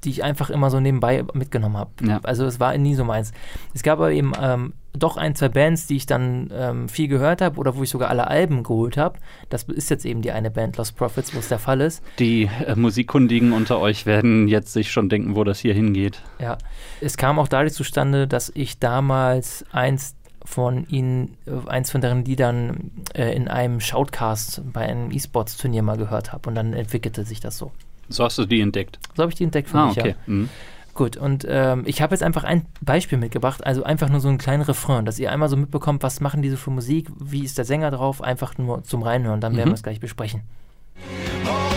die ich einfach immer so nebenbei mitgenommen habe. Ja. Also es war nie so meins. Es gab aber eben ähm, doch ein, zwei Bands, die ich dann ähm, viel gehört habe oder wo ich sogar alle Alben geholt habe. Das ist jetzt eben die eine Band Lost Profits, wo es der Fall ist. Die äh, Musikkundigen unter euch werden jetzt sich schon denken, wo das hier hingeht. Ja, es kam auch dadurch zustande, dass ich damals eins von ihnen, äh, eins von deren Liedern äh, in einem Shoutcast bei einem E-Sports-Turnier mal gehört habe und dann entwickelte sich das so. So hast du die entdeckt? So habe ich die entdeckt für ah, mich, okay. ja. Mhm. Gut, und ähm, ich habe jetzt einfach ein Beispiel mitgebracht, also einfach nur so einen kleinen Refrain, dass ihr einmal so mitbekommt, was machen diese für Musik, wie ist der Sänger drauf, einfach nur zum Reinhören, dann werden mhm. wir es gleich besprechen. Hold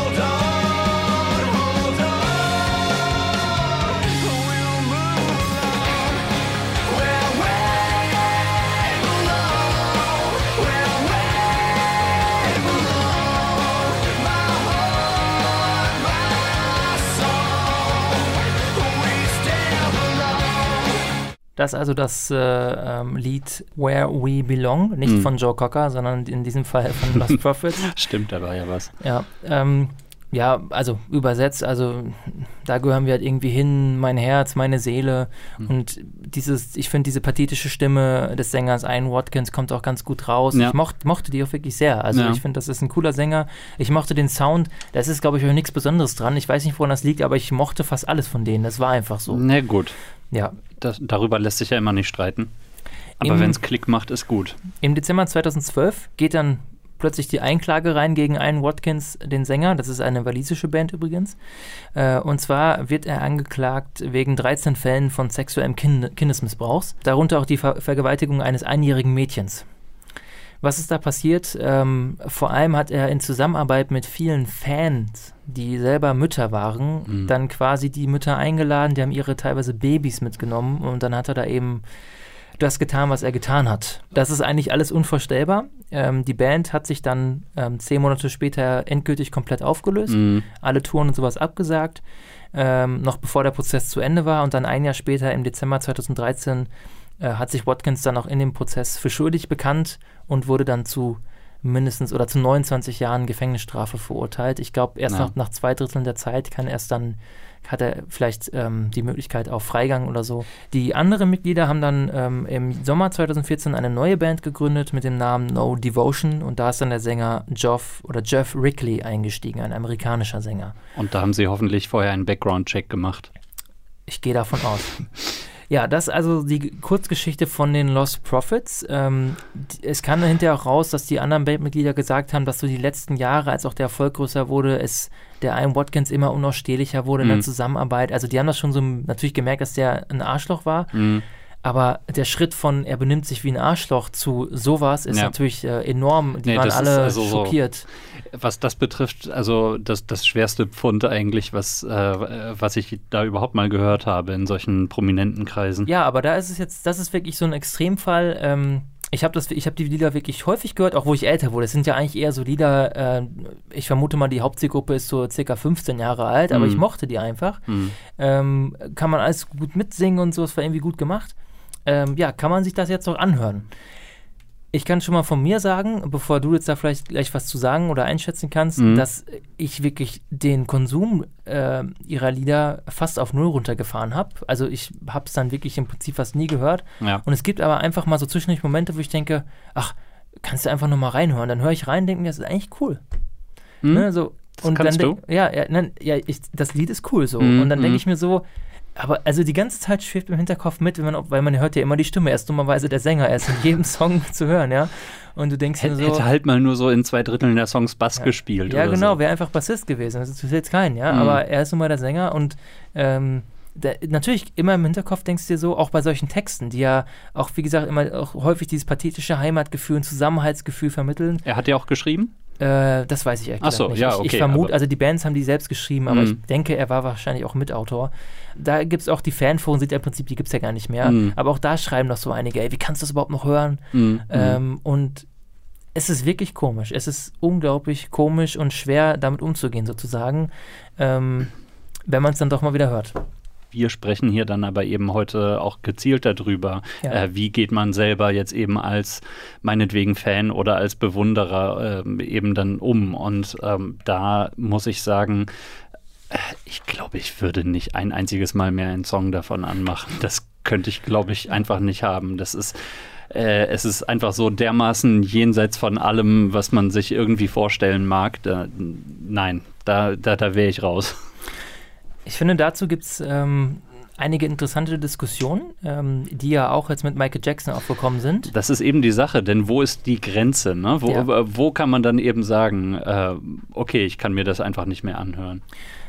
Das ist also das äh, ähm, Lied Where We Belong, nicht mhm. von Joe Cocker, sondern in diesem Fall von Lost Prophets. Stimmt, da war ja was. Ja, ähm, ja, also übersetzt, also da gehören wir halt irgendwie hin, mein Herz, meine Seele. Mhm. Und dieses, ich finde diese pathetische Stimme des Sängers Ian Watkins kommt auch ganz gut raus. Ja. Ich mocht, mochte die auch wirklich sehr. Also ja. ich finde, das ist ein cooler Sänger. Ich mochte den Sound, das ist, glaube ich, auch nichts Besonderes dran. Ich weiß nicht, woran das liegt, aber ich mochte fast alles von denen. Das war einfach so. Na gut. Ja. Das, darüber lässt sich ja immer nicht streiten. Aber wenn es Klick macht, ist gut. Im Dezember 2012 geht dann plötzlich die Einklage rein gegen einen Watkins, den Sänger. Das ist eine walisische Band übrigens. Äh, und zwar wird er angeklagt wegen 13 Fällen von sexuellem kind Kindesmissbrauchs, darunter auch die Ver Vergewaltigung eines einjährigen Mädchens. Was ist da passiert? Ähm, vor allem hat er in Zusammenarbeit mit vielen Fans, die selber Mütter waren, mhm. dann quasi die Mütter eingeladen, die haben ihre teilweise Babys mitgenommen und dann hat er da eben das getan, was er getan hat. Das ist eigentlich alles unvorstellbar. Ähm, die Band hat sich dann ähm, zehn Monate später endgültig komplett aufgelöst, mhm. alle Touren und sowas abgesagt, ähm, noch bevor der Prozess zu Ende war und dann ein Jahr später im Dezember 2013 äh, hat sich Watkins dann auch in dem Prozess für schuldig bekannt und wurde dann zu mindestens oder zu 29 Jahren Gefängnisstrafe verurteilt. Ich glaube, erst ja. nach, nach zwei Dritteln der Zeit kann erst dann hat er vielleicht ähm, die Möglichkeit auf Freigang oder so. Die anderen Mitglieder haben dann ähm, im Sommer 2014 eine neue Band gegründet mit dem Namen No Devotion und da ist dann der Sänger Geoff oder Jeff Rickley eingestiegen, ein amerikanischer Sänger. Und da haben sie hoffentlich vorher einen Background-Check gemacht. Ich gehe davon aus. Ja, das ist also die Kurzgeschichte von den Lost Prophets. Ähm, es kam hinterher auch raus, dass die anderen Bandmitglieder gesagt haben, dass so die letzten Jahre, als auch der Erfolg größer wurde, es der Ian Watkins immer unausstehlicher wurde in der Mhm. Zusammenarbeit. Also die haben das schon so natürlich gemerkt, dass der ein Arschloch war. Mhm. Aber der Schritt von er benimmt sich wie ein Arschloch zu sowas ist Ja. natürlich äh, enorm. Die Nee, waren alle also so- schockiert. Was das betrifft, also das, das schwerste Pfund eigentlich, was, äh, was ich da überhaupt mal gehört habe in solchen prominenten Kreisen. Ja, aber da ist es jetzt, das ist wirklich so ein Extremfall. Ähm, ich habe hab die Lieder wirklich häufig gehört, auch wo ich älter wurde. Es sind ja eigentlich eher so Lieder, äh, ich vermute mal, die Hauptzielgruppe ist so circa 15 Jahre alt, aber Mhm. ich mochte die einfach. Mhm. Ähm, kann man alles gut mitsingen und so, es war irgendwie gut gemacht. Ähm, ja, kann man sich das jetzt noch anhören? Ich kann schon mal von mir sagen, bevor du jetzt da vielleicht gleich was zu sagen oder einschätzen kannst, Mhm. dass ich wirklich den Konsum äh, ihrer Lieder fast auf Null runtergefahren habe. Also ich habe es dann wirklich im Prinzip fast nie gehört. Ja. Und es gibt aber einfach mal so zwischendurch Momente, wo ich denke, ach, kannst du einfach nur mal reinhören. Dann höre ich rein, denke mir, das ist eigentlich cool. Mhm. Ne, so. Das und kannst dann du? Ja, ja, nein, ja ich, das Lied ist cool so. Mhm, und dann denke mhm. ich mir so, aber also die ganze Zeit schwebt im Hinterkopf mit, man, weil man hört ja immer die Stimme. Er ist dummerweise der Sänger, er ist in jedem Song zu hören, ja. Und du denkst dir Hätte, so. hätte halt mal nur so in zwei Dritteln der Songs Bass Ja. gespielt. Ja, genau, So. wäre einfach Bassist gewesen. Das ist jetzt kein, ja. Mhm. Aber er ist nun mal der Sänger und ähm, der, natürlich immer im Hinterkopf denkst du dir so, auch bei solchen Texten, die ja auch, wie gesagt, immer auch häufig dieses pathetische Heimatgefühl und Zusammenhaltsgefühl vermitteln. Er hat ja auch geschrieben? Äh, das weiß ich Ach so, nicht. ja, ich, ich okay, vermute, also die Bands haben die selbst geschrieben, aber Mhm. ich denke, er war wahrscheinlich auch Mitautor. Da gibt es auch die Fanforen, sind ja im Prinzip, die gibt es ja gar nicht mehr. Mhm. Aber auch da schreiben doch so einige, ey, wie kannst du das überhaupt noch hören? Mhm. Ähm, und es ist wirklich komisch. Es ist unglaublich komisch und schwer, damit umzugehen, sozusagen, ähm, wenn man es dann doch mal wieder hört. Wir sprechen hier dann aber eben heute auch gezielt darüber, Ja. äh, wie geht man selber jetzt eben als meinetwegen Fan oder als Bewunderer ähm, eben dann um. Und ähm, da muss ich sagen, äh, ich glaube, ich würde nicht ein einziges Mal mehr einen Song davon anmachen. Das könnte ich, glaube ich, einfach nicht haben. Das ist äh, es ist einfach so dermaßen jenseits von allem, was man sich irgendwie vorstellen mag. Da, nein, da, da, da wäre ich raus. Ich finde, dazu gibt es ähm, einige interessante Diskussionen, ähm, die ja auch jetzt mit Michael Jackson aufgekommen sind. Das ist eben die Sache, denn wo ist die Grenze? Ne? Wo, Ja. äh, wo kann man dann eben sagen, äh, okay, ich kann mir das einfach nicht mehr anhören?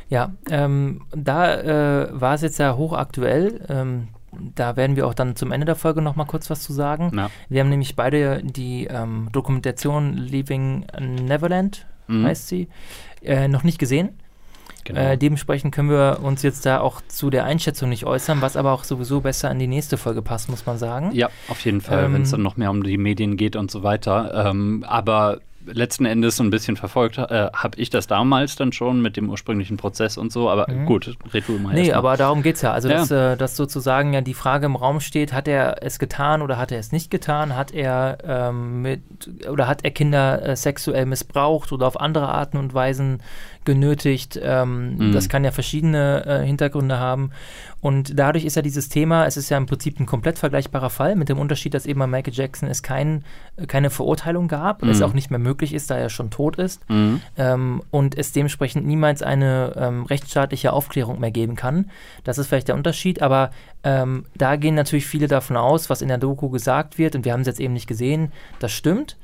Ja, ähm, da äh, war es jetzt ja hochaktuell. Ähm, da werden wir auch dann zum Ende der Folge noch mal kurz was zu sagen. Ja. Wir haben nämlich beide die ähm, Dokumentation Leaving Neverland, Mhm. heißt sie, äh, noch nicht gesehen. Genau. Äh, dementsprechend können wir uns jetzt da auch zu der Einschätzung nicht äußern, was aber auch sowieso besser an die nächste Folge passt, muss man sagen. ja, auf jeden Fall, Ähm, wenn es dann noch mehr um die Medien geht und so weiter. Ähm, aber letzten Endes so ein bisschen verfolgt äh, habe ich das damals dann schon mit dem ursprünglichen Prozess und so. Aber Mhm. gut, red du mal Nee, erst mal. aber darum geht es ja. Also, Ja. Dass, äh, dass sozusagen ja die Frage im Raum steht, hat er es getan oder hat er es nicht getan? Hat er ähm, mit oder hat er Kinder äh, sexuell missbraucht oder auf andere Arten und Weisen genötigt? Ähm, Mhm. Das kann ja verschiedene äh, Hintergründe haben. Und dadurch ist ja dieses Thema, es ist ja im Prinzip ein komplett vergleichbarer Fall, mit dem Unterschied, dass eben bei Michael Jackson es kein, keine Verurteilung gab, es Mhm. auch nicht mehr möglich ist, da er schon tot ist Mhm. ähm, und es dementsprechend niemals eine ähm, rechtsstaatliche Aufklärung mehr geben kann. Das ist vielleicht der Unterschied, aber ähm, da gehen natürlich viele davon aus, was in der Doku gesagt wird, und wir haben es jetzt eben nicht gesehen, das stimmt.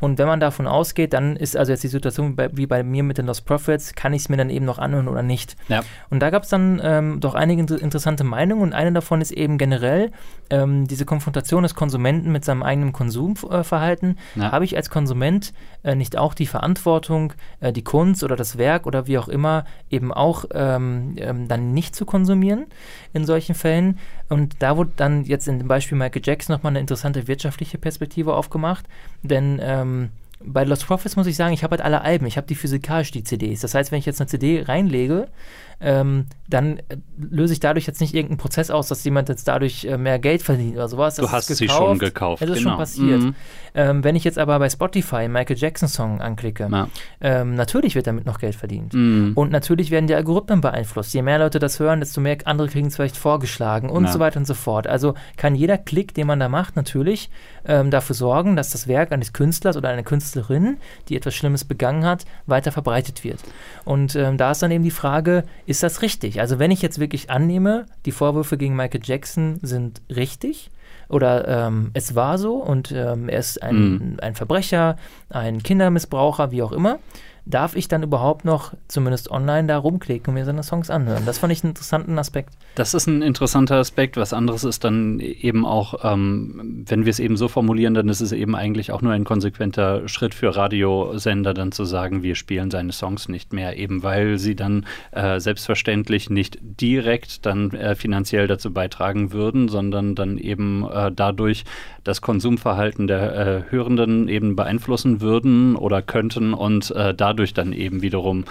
Und wenn man davon ausgeht, dann ist also jetzt die Situation bei, wie bei mir mit den Lost Prophets, kann ich es mir dann eben noch anhören oder nicht. Ja. Und da gab es dann ähm, doch einige inter interessante Meinungen und eine davon ist eben generell ähm, diese Konfrontation des Konsumenten mit seinem eigenen Konsumverhalten. Ja. Habe ich als Konsument äh, nicht auch die Verantwortung, äh, die Kunst oder das Werk oder wie auch immer eben auch ähm, ähm, dann nicht zu konsumieren in solchen Fällen? Und da wurde dann jetzt in dem Beispiel Michael Jackson nochmal eine interessante wirtschaftliche Perspektive aufgemacht, denn ähm, bei Lost Prophets muss ich sagen, ich habe halt alle Alben, ich habe die physikalisch, die CDs. Das heißt, wenn ich jetzt eine CD reinlege, ähm, dann äh, löse ich dadurch jetzt nicht irgendeinen Prozess aus, dass jemand jetzt dadurch äh, mehr Geld verdient oder sowas. Du Das hast ist sie schon gekauft, Das ist genau. schon passiert. Mhm. Ähm, wenn ich jetzt aber bei Spotify einen Michael Jackson Song anklicke, Ja. ähm, natürlich wird damit noch Geld verdient. Mhm. Und natürlich werden die Algorithmen beeinflusst. Je mehr Leute das hören, desto mehr andere kriegen es vielleicht vorgeschlagen und Ja. so weiter und so fort. Also kann jeder Klick, den man da macht, natürlich ähm, dafür sorgen, dass das Werk eines Künstlers oder einer Künstlerin, die etwas Schlimmes begangen hat, weiter verbreitet wird. Und ähm, da ist dann eben die Frage, ist das richtig? Also wenn ich jetzt wirklich annehme, die Vorwürfe gegen Michael Jackson sind richtig, oder ähm, es war so und ähm, er ist ein, mhm. ein Verbrecher, ein Kindermissbraucher, wie auch immer, darf ich dann überhaupt noch, zumindest online, da rumklicken und mir seine Songs anhören? Das fand ich einen interessanten Aspekt. Das ist ein interessanter Aspekt. Was anderes ist dann eben auch, ähm, wenn wir es eben so formulieren, dann ist es eben eigentlich auch nur ein konsequenter Schritt für Radiosender, dann zu sagen, wir spielen seine Songs nicht mehr, eben weil sie dann äh, selbstverständlich nicht direkt dann äh, finanziell dazu beitragen würden, sondern dann eben äh, dadurch das Konsumverhalten der äh, Hörenden eben beeinflussen würden oder könnten und äh, dadurch dann eben wiederum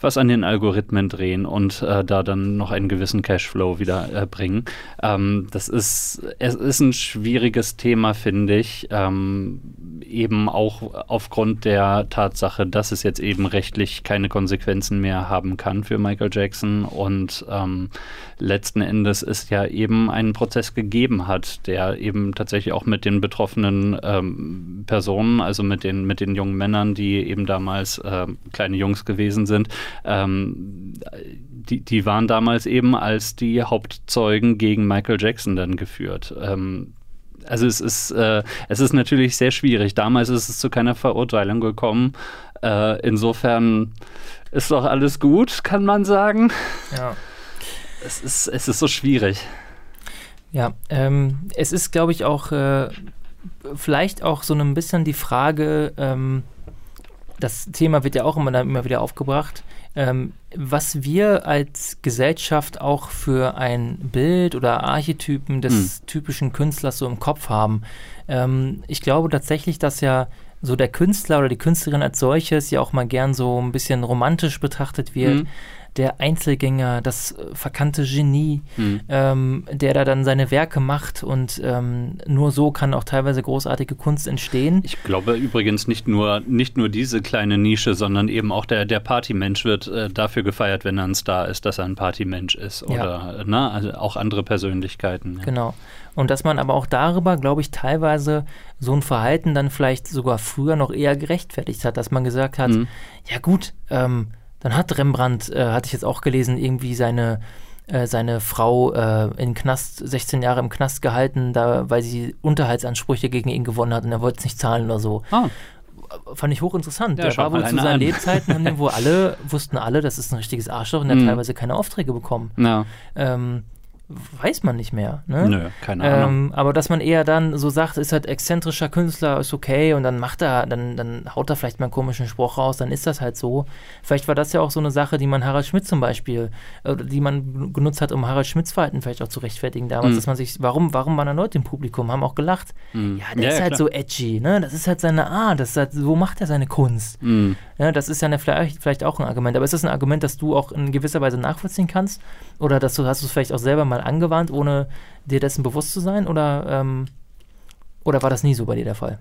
was an den Algorithmen drehen und äh, da dann noch einen gewissen Cashflow wieder äh, bringen. Ähm, das ist, es ist ein schwieriges Thema, finde ich, ähm, eben auch aufgrund der Tatsache, dass es jetzt eben rechtlich keine Konsequenzen mehr haben kann für Michael Jackson und ähm, letzten Endes es ja eben einen Prozess gegeben hat, der eben tatsächlich auch mit den betroffenen ähm, Personen, also mit den, mit den jungen Männern, die eben damals äh, kleine Jungs gewesen sind, ähm, die, die waren damals eben als die Hauptzeugen gegen Michael Jackson dann geführt. Ähm, also es ist, äh, es ist natürlich sehr schwierig. Damals ist es zu keiner Verurteilung gekommen. Äh, insofern ist doch alles gut, kann man sagen. Ja es ist, es ist so schwierig. Ja, ähm, es ist, glaube ich, auch äh, vielleicht auch so ein bisschen die Frage, ähm, das Thema wird ja auch immer, immer wieder aufgebracht, ähm, was wir als Gesellschaft auch für ein Bild oder Archetypen des hm. typischen Künstlers so im Kopf haben. Ähm, ich glaube tatsächlich, dass ja so der Künstler oder die Künstlerin als solches ja auch mal gern so ein bisschen romantisch betrachtet wird. Hm der Einzelgänger, das äh, verkannte Genie, hm. ähm, der da dann seine Werke macht und ähm, nur so kann auch teilweise großartige Kunst entstehen. Ich glaube übrigens nicht nur, nicht nur diese kleine Nische, sondern eben auch der, der Partymensch wird äh, dafür gefeiert, wenn er ein Star ist, dass er ein Partymensch ist oder ja. ne, also auch andere Persönlichkeiten. Ja. Genau. Und dass man aber auch darüber, glaube ich, teilweise so ein Verhalten dann vielleicht sogar früher noch eher gerechtfertigt hat, dass man gesagt hat, mhm. ja gut, ähm, dann hat Rembrandt, äh, hatte ich jetzt auch gelesen, irgendwie seine, äh, seine Frau äh, in Knast, 16 Jahre im Knast gehalten, da, weil sie Unterhaltsansprüche gegen ihn gewonnen hat und er wollte es nicht zahlen oder so. Ah. Fand ich hochinteressant. Ja, der war wohl zu seinen an. Lebzeiten, haben den wohl alle, wussten alle, das ist ein richtiges Arschloch und er hat mhm. teilweise keine Aufträge bekommen. Ja. Ähm, weiß man nicht mehr. Ne? Nö, keine Ahnung. Ähm, aber dass man eher dann so sagt, ist halt exzentrischer Künstler, ist okay und dann macht er, dann, dann haut er vielleicht mal einen komischen Spruch raus, dann ist das halt so. Vielleicht war das ja auch so eine Sache, die man Harald Schmidt zum Beispiel, äh, die man genutzt hat, um Harald Schmidts Verhalten vielleicht auch zu rechtfertigen damals, mhm. dass man sich, warum, warum waren da Leute im Publikum, haben auch gelacht. Mhm. Ja, der ja, ist halt klar. so edgy, ne? Das ist halt seine Art, das ist halt, so macht er seine Kunst. Mhm. Ja, das ist ja eine, vielleicht, vielleicht auch ein Argument, aber ist das ein Argument, das du auch in gewisser Weise nachvollziehen kannst? Oder dass du hast du es vielleicht auch selber mal angewandt, ohne dir dessen bewusst zu sein? Oder ähm, oder war das nie so bei dir der Fall?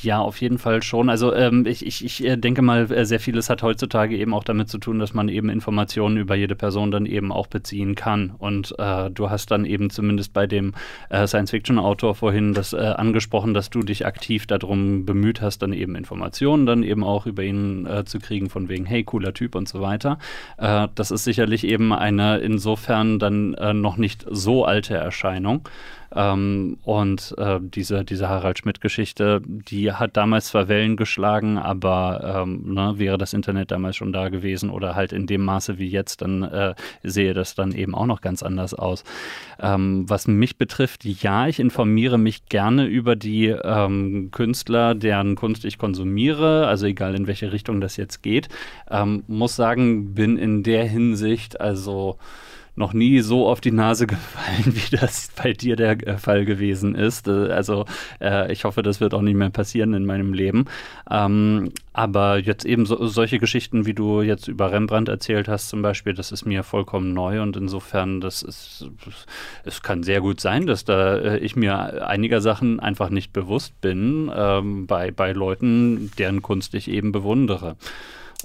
Ja, auf jeden Fall schon. Also ähm, ich, ich, ich äh, denke mal, äh, sehr vieles hat heutzutage eben auch damit zu tun, dass man eben Informationen über jede Person dann eben auch beziehen kann. Und äh, du hast dann eben zumindest bei dem äh, Science-Fiction-Autor vorhin das äh, angesprochen, dass du dich aktiv darum bemüht hast, dann eben Informationen dann eben auch über ihn äh, zu kriegen, von wegen, hey, cooler Typ und so weiter. das ist sicherlich eben eine insofern dann noch nicht so alte Erscheinung. Ähm, und äh, diese, diese Harald Schmidt-Geschichte, die hat damals zwar Wellen geschlagen, aber ähm, ne, wäre das Internet damals schon da gewesen oder halt in dem Maße wie jetzt, dann äh, sehe das dann eben auch noch ganz anders aus. Ähm, was mich betrifft, ja, ich informiere mich gerne über die ähm, Künstler, deren Kunst ich konsumiere, also egal in welche Richtung das jetzt geht. Ähm, muss sagen, bin in der Hinsicht also noch nie so auf die Nase gefallen, wie das bei dir der äh, Fall gewesen ist. Äh, also äh, ich hoffe, das wird auch nicht mehr passieren in meinem Leben. Ähm, aber jetzt eben so, solche Geschichten, wie du jetzt über Rembrandt erzählt hast zum Beispiel, das ist mir vollkommen neu und insofern, das ist, es kann sehr gut sein, dass da äh, ich mir einiger Sachen einfach nicht bewusst bin ähm, bei, bei Leuten, deren Kunst ich eben bewundere.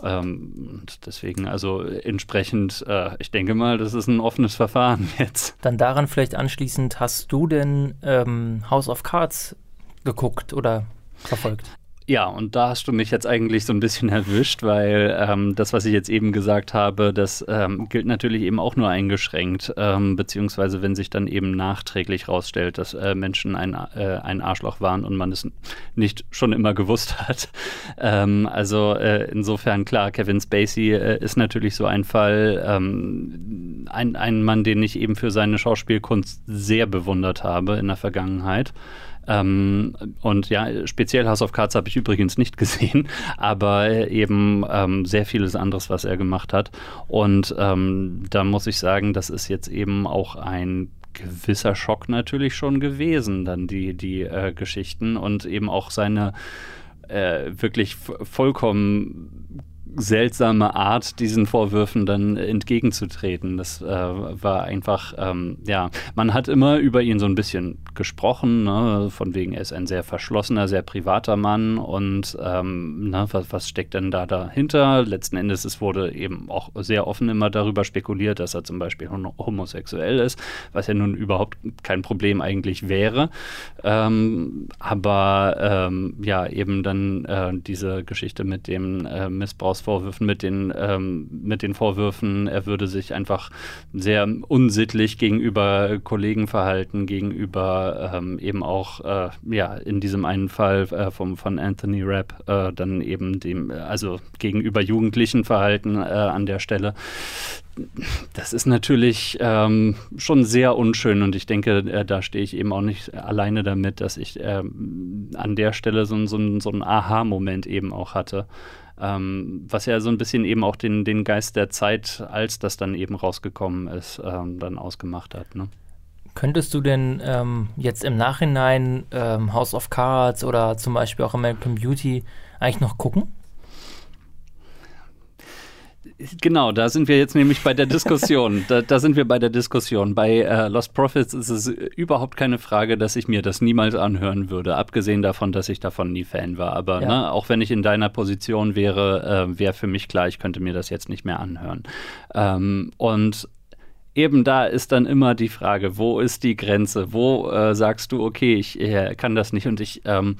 Ähm, deswegen, also entsprechend, äh, ich denke mal, das ist ein offenes Verfahren jetzt. Dann daran vielleicht anschließend, hast du denn ähm, House of Cards geguckt oder verfolgt? Ja, und da hast du mich jetzt eigentlich so ein bisschen erwischt, weil ähm, das, was ich jetzt eben gesagt habe, das ähm, gilt natürlich eben auch nur eingeschränkt, ähm, beziehungsweise wenn sich dann eben nachträglich rausstellt, dass äh, Menschen ein, äh, ein Arschloch waren und man es nicht schon immer gewusst hat. Ähm, also äh, insofern klar, Kevin Spacey äh, ist natürlich so ein Fall, ähm, ein, ein Mann, den ich eben für seine Schauspielkunst sehr bewundert habe in der Vergangenheit. Ähm, und ja, speziell House of Cards habe ich übrigens nicht gesehen, aber eben ähm, sehr vieles anderes, was er gemacht hat. Und ähm, da muss ich sagen, das ist jetzt eben auch ein gewisser Schock natürlich schon gewesen, dann die, die äh, Geschichten und eben auch seine äh, wirklich vollkommen seltsame Art, diesen Vorwürfen dann entgegenzutreten. Das äh, war einfach, ähm, ja, man hat immer über ihn so ein bisschen gesprochen, ne? von wegen, er ist ein sehr verschlossener, sehr privater Mann und ähm, ne, was, was, steckt denn da dahinter? Letzten Endes, es wurde eben auch sehr offen immer darüber spekuliert, dass er zum Beispiel homosexuell ist, was ja nun überhaupt kein Problem eigentlich wäre. Ähm, aber ähm, ja, eben dann äh, diese Geschichte mit dem äh, Missbrauchs Vorwürfen, mit den, ähm, mit den Vorwürfen, er würde sich einfach sehr unsittlich gegenüber Kollegen verhalten, gegenüber ähm, eben auch, äh, ja, in diesem einen Fall äh, vom, von Anthony Rapp, äh, dann eben dem, also gegenüber Jugendlichen verhalten äh, an der Stelle das ist natürlich ähm, schon sehr unschön und ich denke, äh, da stehe ich eben auch nicht alleine damit, dass ich ähm, an der Stelle so, so, so einen Aha-Moment eben auch hatte. Ähm, was ja so ein bisschen eben auch den, den Geist der Zeit, als das dann eben rausgekommen ist, ähm, dann ausgemacht hat. Ne? Könntest du denn ähm, jetzt im Nachhinein ähm, House of Cards oder zum Beispiel auch American Beauty eigentlich noch gucken? Genau, da sind wir jetzt nämlich bei der Diskussion. da, da, sind wir bei der Diskussion. Bei äh, Lost Profits ist es überhaupt keine Frage, dass ich mir das niemals anhören würde, abgesehen davon, dass ich davon nie Fan war. Aber ja. ne, auch wenn ich in deiner Position wäre, äh, wäre für mich klar, ich könnte mir das jetzt nicht mehr anhören. Ähm, und eben da ist dann immer die Frage, wo ist die Grenze? Wo äh, sagst du, okay, ich äh, kann das nicht und ich, ähm,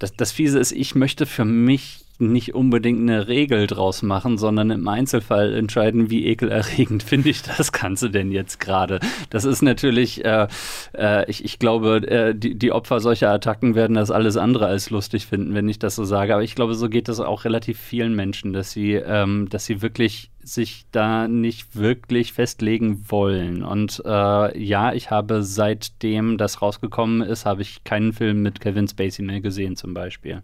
das, das Fiese ist, ich möchte für mich nicht unbedingt eine Regel draus machen, sondern im Einzelfall entscheiden, wie ekelerregend finde ich das Ganze denn jetzt gerade. Das ist natürlich, äh, äh, ich, ich glaube, äh, die, die Opfer solcher Attacken werden das alles andere als lustig finden, wenn ich das so sage. Aber ich glaube, so geht es auch relativ vielen Menschen, dass sie, ähm, dass sie wirklich sich da nicht wirklich festlegen wollen. Und äh, ja, ich habe seitdem das rausgekommen ist, habe ich keinen Film mit Kevin Spacey mehr gesehen zum Beispiel.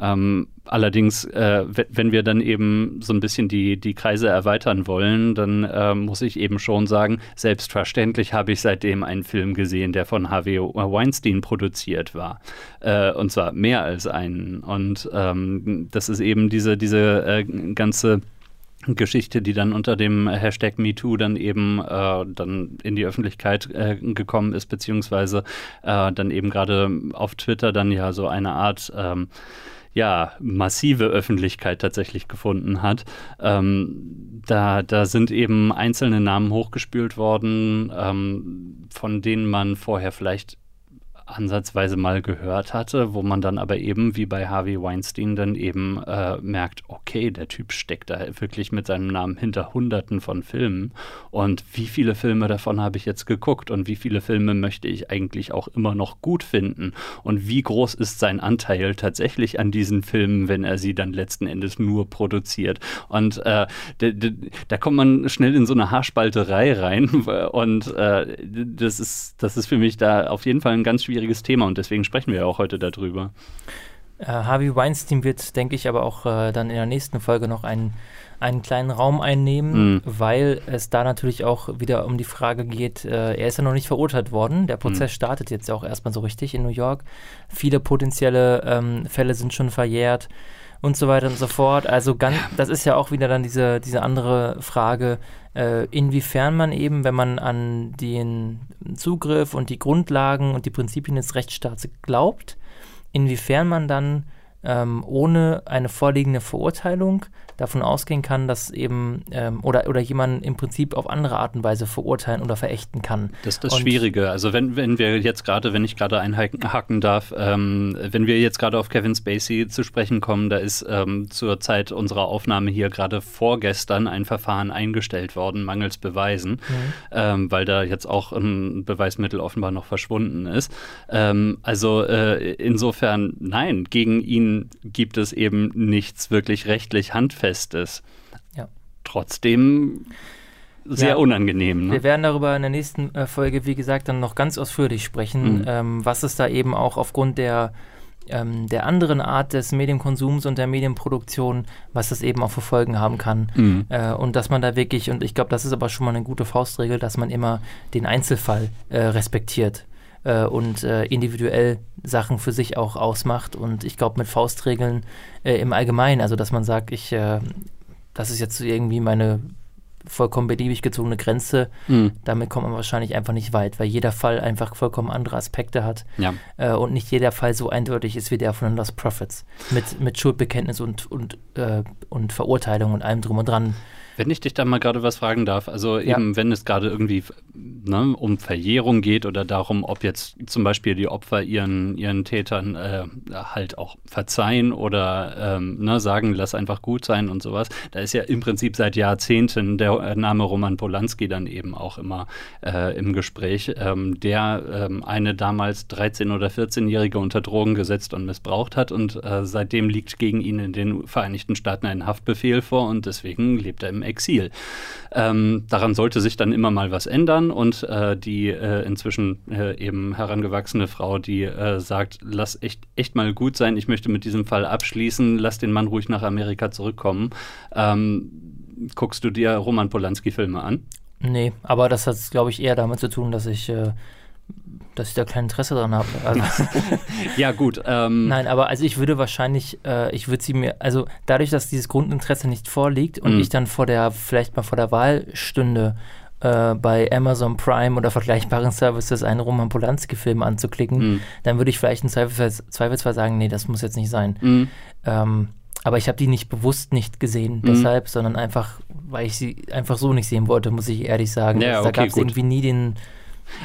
Ähm, allerdings, äh, wenn wir dann eben so ein bisschen die, die Kreise erweitern wollen, dann äh, muss ich eben schon sagen, selbstverständlich habe ich seitdem einen Film gesehen, der von Harvey Weinstein produziert war. Äh, und zwar mehr als einen. Und ähm, das ist eben diese, diese äh, ganze Geschichte, die dann unter dem Hashtag MeToo dann eben äh, dann in die Öffentlichkeit äh, gekommen ist, beziehungsweise äh, dann eben gerade auf Twitter dann ja so eine Art ähm, ja, massive Öffentlichkeit tatsächlich gefunden hat. Ähm, da, da sind eben einzelne Namen hochgespült worden, ähm, von denen man vorher vielleicht ansatzweise mal gehört hatte, wo man dann aber eben wie bei Harvey Weinstein dann eben äh, merkt, okay, der Typ steckt da wirklich mit seinem Namen hinter Hunderten von Filmen. Und wie viele Filme davon habe ich jetzt geguckt? Und wie viele Filme möchte ich eigentlich auch immer noch gut finden? Und wie groß ist sein Anteil tatsächlich an diesen Filmen, wenn er sie dann letzten Endes nur produziert? Und äh, da kommt man schnell in so eine Haarspalterei rein. Und äh, das ist das ist für mich da auf jeden Fall ein ganz schwieriges schwieriges Thema und deswegen sprechen wir ja auch heute darüber. Äh, Harvey Weinstein wird, denke ich, aber auch äh, dann in der nächsten Folge noch einen, einen kleinen Raum einnehmen, mhm. weil es da natürlich auch wieder um die Frage geht, äh, er ist ja noch nicht verurteilt worden. Der Prozess mhm. startet jetzt ja auch erstmal so richtig in New York. Viele potenzielle ähm, Fälle sind schon verjährt und so weiter und so fort. Also ganz, das ist ja auch wieder dann diese, diese andere Frage, äh, inwiefern man eben, wenn man an den Zugriff und die Grundlagen und die Prinzipien des Rechtsstaats glaubt, inwiefern man dann ähm, ohne eine vorliegende Verurteilung davon ausgehen kann, dass eben ähm, oder, oder jemanden im Prinzip auf andere Art und Weise verurteilen oder verächten kann. Das ist das und Schwierige. Also wenn, wenn wir jetzt gerade, wenn ich gerade einhaken darf, ähm, wenn wir jetzt gerade auf Kevin Spacey zu sprechen kommen, da ist ähm, zur Zeit unserer Aufnahme hier gerade vorgestern ein Verfahren eingestellt worden, mangels Beweisen, mhm. ähm, weil da jetzt auch ein Beweismittel offenbar noch verschwunden ist. Ähm, also äh, insofern, nein, gegen ihn gibt es eben nichts wirklich rechtlich Handfestes. Ja. Trotzdem sehr ja, unangenehm. Ne? Wir werden darüber in der nächsten äh, Folge, wie gesagt, dann noch ganz ausführlich sprechen, mhm. ähm, was es da eben auch aufgrund der, ähm, der anderen Art des Medienkonsums und der Medienproduktion, was das eben auch für Folgen haben kann. Mhm. Äh, und dass man da wirklich, und ich glaube, das ist aber schon mal eine gute Faustregel, dass man immer den Einzelfall äh, respektiert äh, und äh, individuell Sachen für sich auch ausmacht. Und ich glaube, mit Faustregeln äh, im Allgemeinen, also dass man sagt, ich, äh, das ist jetzt irgendwie meine vollkommen beliebig gezogene Grenze, mhm. damit kommt man wahrscheinlich einfach nicht weit, weil jeder Fall einfach vollkommen andere Aspekte hat ja. äh, und nicht jeder Fall so eindeutig ist wie der von den Lost Prophets mit, mit Schuldbekenntnis und, und, äh, und Verurteilung und allem drum und dran. Wenn ich dich da mal gerade was fragen darf, also ja. eben wenn es gerade irgendwie ne, um Verjährung geht oder darum, ob jetzt zum Beispiel die Opfer ihren, ihren Tätern äh, halt auch verzeihen oder ähm, ne, sagen, lass einfach gut sein und sowas, da ist ja im Prinzip seit Jahrzehnten der Name Roman Polanski dann eben auch immer äh, im Gespräch, ähm, der ähm, eine damals 13- oder 14-Jährige unter Drogen gesetzt und missbraucht hat und äh, seitdem liegt gegen ihn in den Vereinigten Staaten ein Haftbefehl vor und deswegen lebt er im Exil. Ähm, daran sollte sich dann immer mal was ändern und äh, die äh, inzwischen äh, eben herangewachsene Frau, die äh, sagt, lass echt, echt mal gut sein, ich möchte mit diesem Fall abschließen, lass den Mann ruhig nach Amerika zurückkommen. Ähm, guckst du dir Roman Polanski-Filme an? Nee, aber das hat, glaube ich, eher damit zu tun, dass ich äh, dass ich da kein Interesse dran habe. Also ja, gut. Ähm. Nein, aber also ich würde wahrscheinlich, äh, ich würde sie mir, also dadurch, dass dieses Grundinteresse nicht vorliegt und mm. ich dann vor der, vielleicht mal vor der Wahl stünde, äh, bei Amazon Prime oder vergleichbaren Services einen Roman Polanski-Film anzuklicken, mm. dann würde ich vielleicht im Zweifelsfall, Zweifelsfall sagen, nee, das muss jetzt nicht sein. Mm. Ähm, aber ich habe die nicht bewusst nicht gesehen, deshalb, sondern einfach, weil ich sie einfach so nicht sehen wollte, muss ich ehrlich sagen. Ja, okay, da gab es irgendwie nie den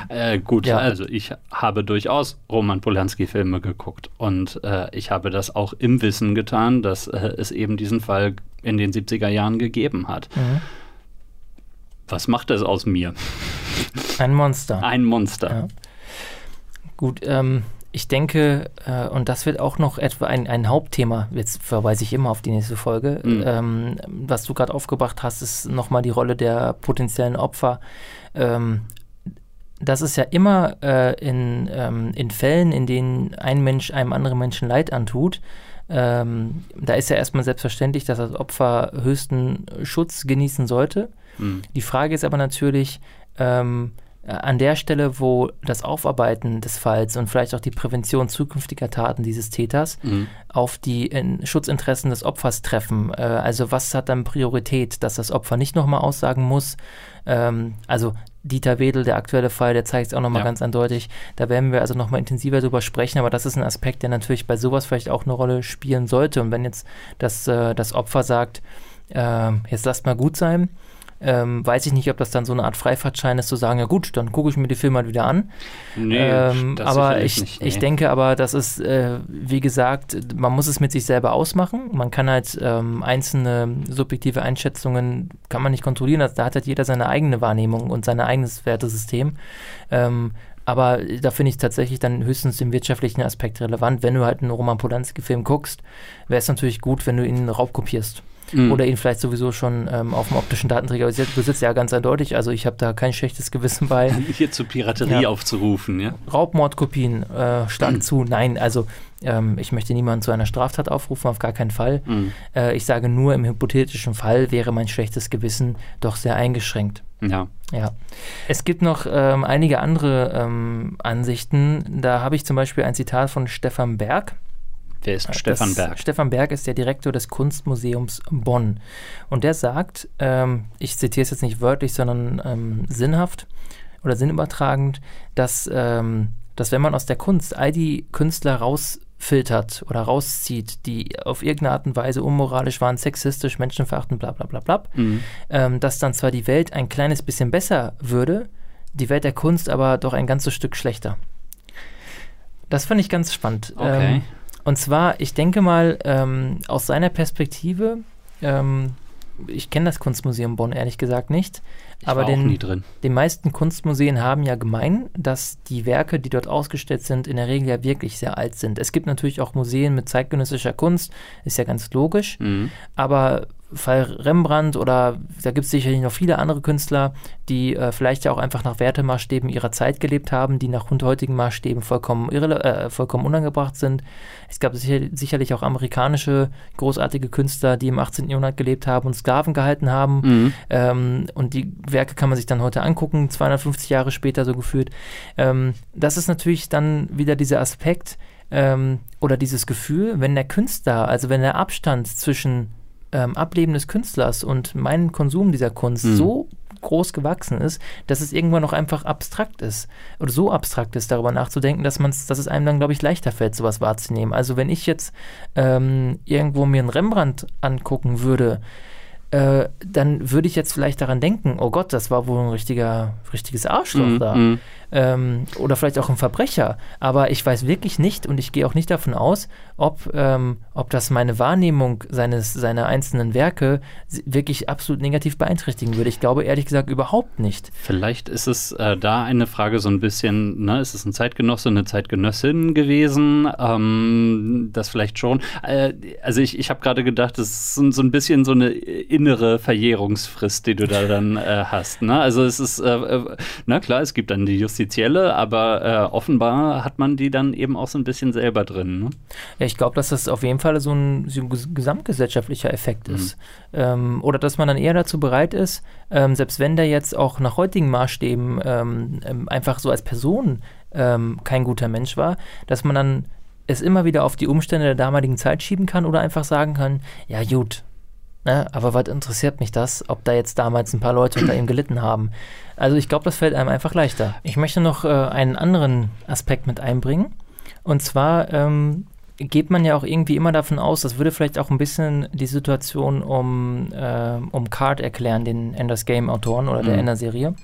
äh, gut, ja. also ich habe durchaus Roman Polanski-Filme geguckt und äh, ich habe das auch im Wissen getan, dass äh, es eben diesen Fall in den 70er Jahren gegeben hat. Mhm. Was macht das aus mir? Ein Monster. Ein Monster. Ja. Gut, ähm, ich denke, äh, und das wird auch noch etwa ein, ein Hauptthema, jetzt verweise ich immer auf die nächste Folge, mhm. ähm, was du gerade aufgebracht hast, ist nochmal die Rolle der potenziellen Opfer. Ähm, das ist ja immer äh, in, ähm, in Fällen, in denen ein Mensch einem anderen Menschen Leid antut, ähm, da ist ja erstmal selbstverständlich, dass das Opfer höchsten Schutz genießen sollte. Mhm. Die Frage ist aber natürlich, ähm, an der Stelle, wo das Aufarbeiten des Falls und vielleicht auch die Prävention zukünftiger Taten dieses Täters mhm. auf die in Schutzinteressen des Opfers treffen. Äh, also was hat dann Priorität, dass das Opfer nicht nochmal aussagen muss? Ähm, also Dieter Wedel, der aktuelle Fall, der zeigt es auch nochmal ja. ganz eindeutig. Da werden wir also nochmal intensiver drüber sprechen, aber das ist ein Aspekt, der natürlich bei sowas vielleicht auch eine Rolle spielen sollte. Und wenn jetzt das, äh, das Opfer sagt, äh, jetzt lasst mal gut sein, ähm, weiß ich nicht, ob das dann so eine Art Freifahrtschein ist, zu sagen, ja gut, dann gucke ich mir die Filme halt wieder an. Nee, ähm, aber ich, nicht, nee. ich denke aber, das ist, äh, wie gesagt, man muss es mit sich selber ausmachen. Man kann halt ähm, einzelne subjektive Einschätzungen, kann man nicht kontrollieren. Also da hat halt jeder seine eigene Wahrnehmung und sein eigenes Wertesystem. Ähm, aber da finde ich tatsächlich dann höchstens den wirtschaftlichen Aspekt relevant. Wenn du halt einen Roman Polanski-Film guckst, wäre es natürlich gut, wenn du ihn raubkopierst mhm. oder ihn vielleicht sowieso schon ähm, auf dem optischen Datenträger besitzt, ja ganz eindeutig. Also ich habe da kein schlechtes Gewissen bei. Hier zur Piraterie ja. aufzurufen, ja. Raubmordkopien, äh, stark mhm. zu. Nein, also ähm, ich möchte niemanden zu einer Straftat aufrufen, auf gar keinen Fall. Mhm. Äh, ich sage nur, im hypothetischen Fall wäre mein schlechtes Gewissen doch sehr eingeschränkt. Ja. Ja. Es gibt noch ähm, einige andere ähm, Ansichten. Da habe ich zum Beispiel ein Zitat von Stefan Berg. Wer ist Stefan Berg? Stefan Berg ist der Direktor des Kunstmuseums Bonn. Und der sagt, ähm, ich zitiere es jetzt nicht wörtlich, sondern ähm, sinnhaft oder sinnübertragend, dass, ähm, dass wenn man aus der Kunst all die Künstler raus rausfiltert oder rauszieht, die auf irgendeine Art und Weise unmoralisch waren, sexistisch, menschenverachtend, bla bla bla bla, Mhm. ähm, dass dann zwar die Welt ein kleines bisschen besser würde, die Welt der Kunst aber doch ein ganzes Stück schlechter. Das fand ich ganz spannend. Okay. Ähm, und zwar, ich denke mal, ähm, aus seiner Perspektive, ähm, ich kenne das Kunstmuseum Bonn ehrlich gesagt nicht, Ich aber den, die meisten Kunstmuseen haben ja gemein, dass die Werke, die dort ausgestellt sind, in der Regel ja wirklich sehr alt sind. Es gibt natürlich auch Museen mit zeitgenössischer Kunst, ist ja ganz logisch, Mhm. aber Fall Rembrandt oder da gibt es sicherlich noch viele andere Künstler, die äh, vielleicht ja auch einfach nach Wertemaßstäben ihrer Zeit gelebt haben, die nach heutigen Maßstäben vollkommen, irrele äh, vollkommen unangebracht sind. Es gab sicher, sicherlich auch amerikanische großartige Künstler, die im 18. Jahrhundert gelebt haben und Sklaven gehalten haben. Mhm. Ähm, und die Werke kann man sich dann heute angucken, 250 Jahre später so gefühlt. Ähm, das ist natürlich dann wieder dieser Aspekt ähm, oder dieses Gefühl, wenn der Künstler, also wenn der Abstand zwischen ähm, Ableben des Künstlers und meinem Konsum dieser Kunst Mhm. so groß gewachsen ist, dass es irgendwann noch einfach abstrakt ist oder so abstrakt ist, darüber nachzudenken, dass man dass es einem dann, glaube ich, leichter fällt, sowas wahrzunehmen. Also wenn ich jetzt ähm, irgendwo mir einen Rembrandt angucken würde, äh, dann würde ich jetzt vielleicht daran denken, oh Gott, das war wohl ein richtiger, richtiges Arschloch Mhm. da. Mhm. Ähm, oder vielleicht auch ein Verbrecher. Aber ich weiß wirklich nicht und ich gehe auch nicht davon aus, ob, ähm, ob das meine Wahrnehmung seines, seiner einzelnen Werke wirklich absolut negativ beeinträchtigen würde. Ich glaube ehrlich gesagt überhaupt nicht. Vielleicht ist es äh, da eine Frage so ein bisschen, ne, ist es ein Zeitgenosse, eine Zeitgenössin gewesen? Ähm, das vielleicht schon. Äh, also ich, ich habe gerade gedacht, das ist so, ein bisschen so eine innere Verjährungsfrist, die du da dann äh, hast. Ne? Also es ist, äh, äh, na klar, es gibt dann die Justizielle, aber äh, offenbar hat man die dann eben auch so ein bisschen selber drin. Ne? Ja, ich glaube, dass das auf jeden Fall so ein, so ein ges- gesamtgesellschaftlicher Effekt ist. Ähm, oder dass man dann eher dazu bereit ist, ähm, selbst wenn der jetzt auch nach heutigen Maßstäben ähm, ähm, einfach so als Person ähm, kein guter Mensch war, dass man dann es immer wieder auf die Umstände der damaligen Zeit schieben kann oder einfach sagen kann, ja gut, ne, aber was interessiert mich das, ob da jetzt damals ein paar Leute unter ihm gelitten haben. Also ich glaube, das fällt einem einfach leichter. Ich möchte noch äh, einen anderen Aspekt mit einbringen. Und zwar ähm, geht man ja auch irgendwie immer davon aus, das würde vielleicht auch ein bisschen die Situation um, äh, um Card erklären, den Enders Game Autoren oder der Mhm. Ender-Serie,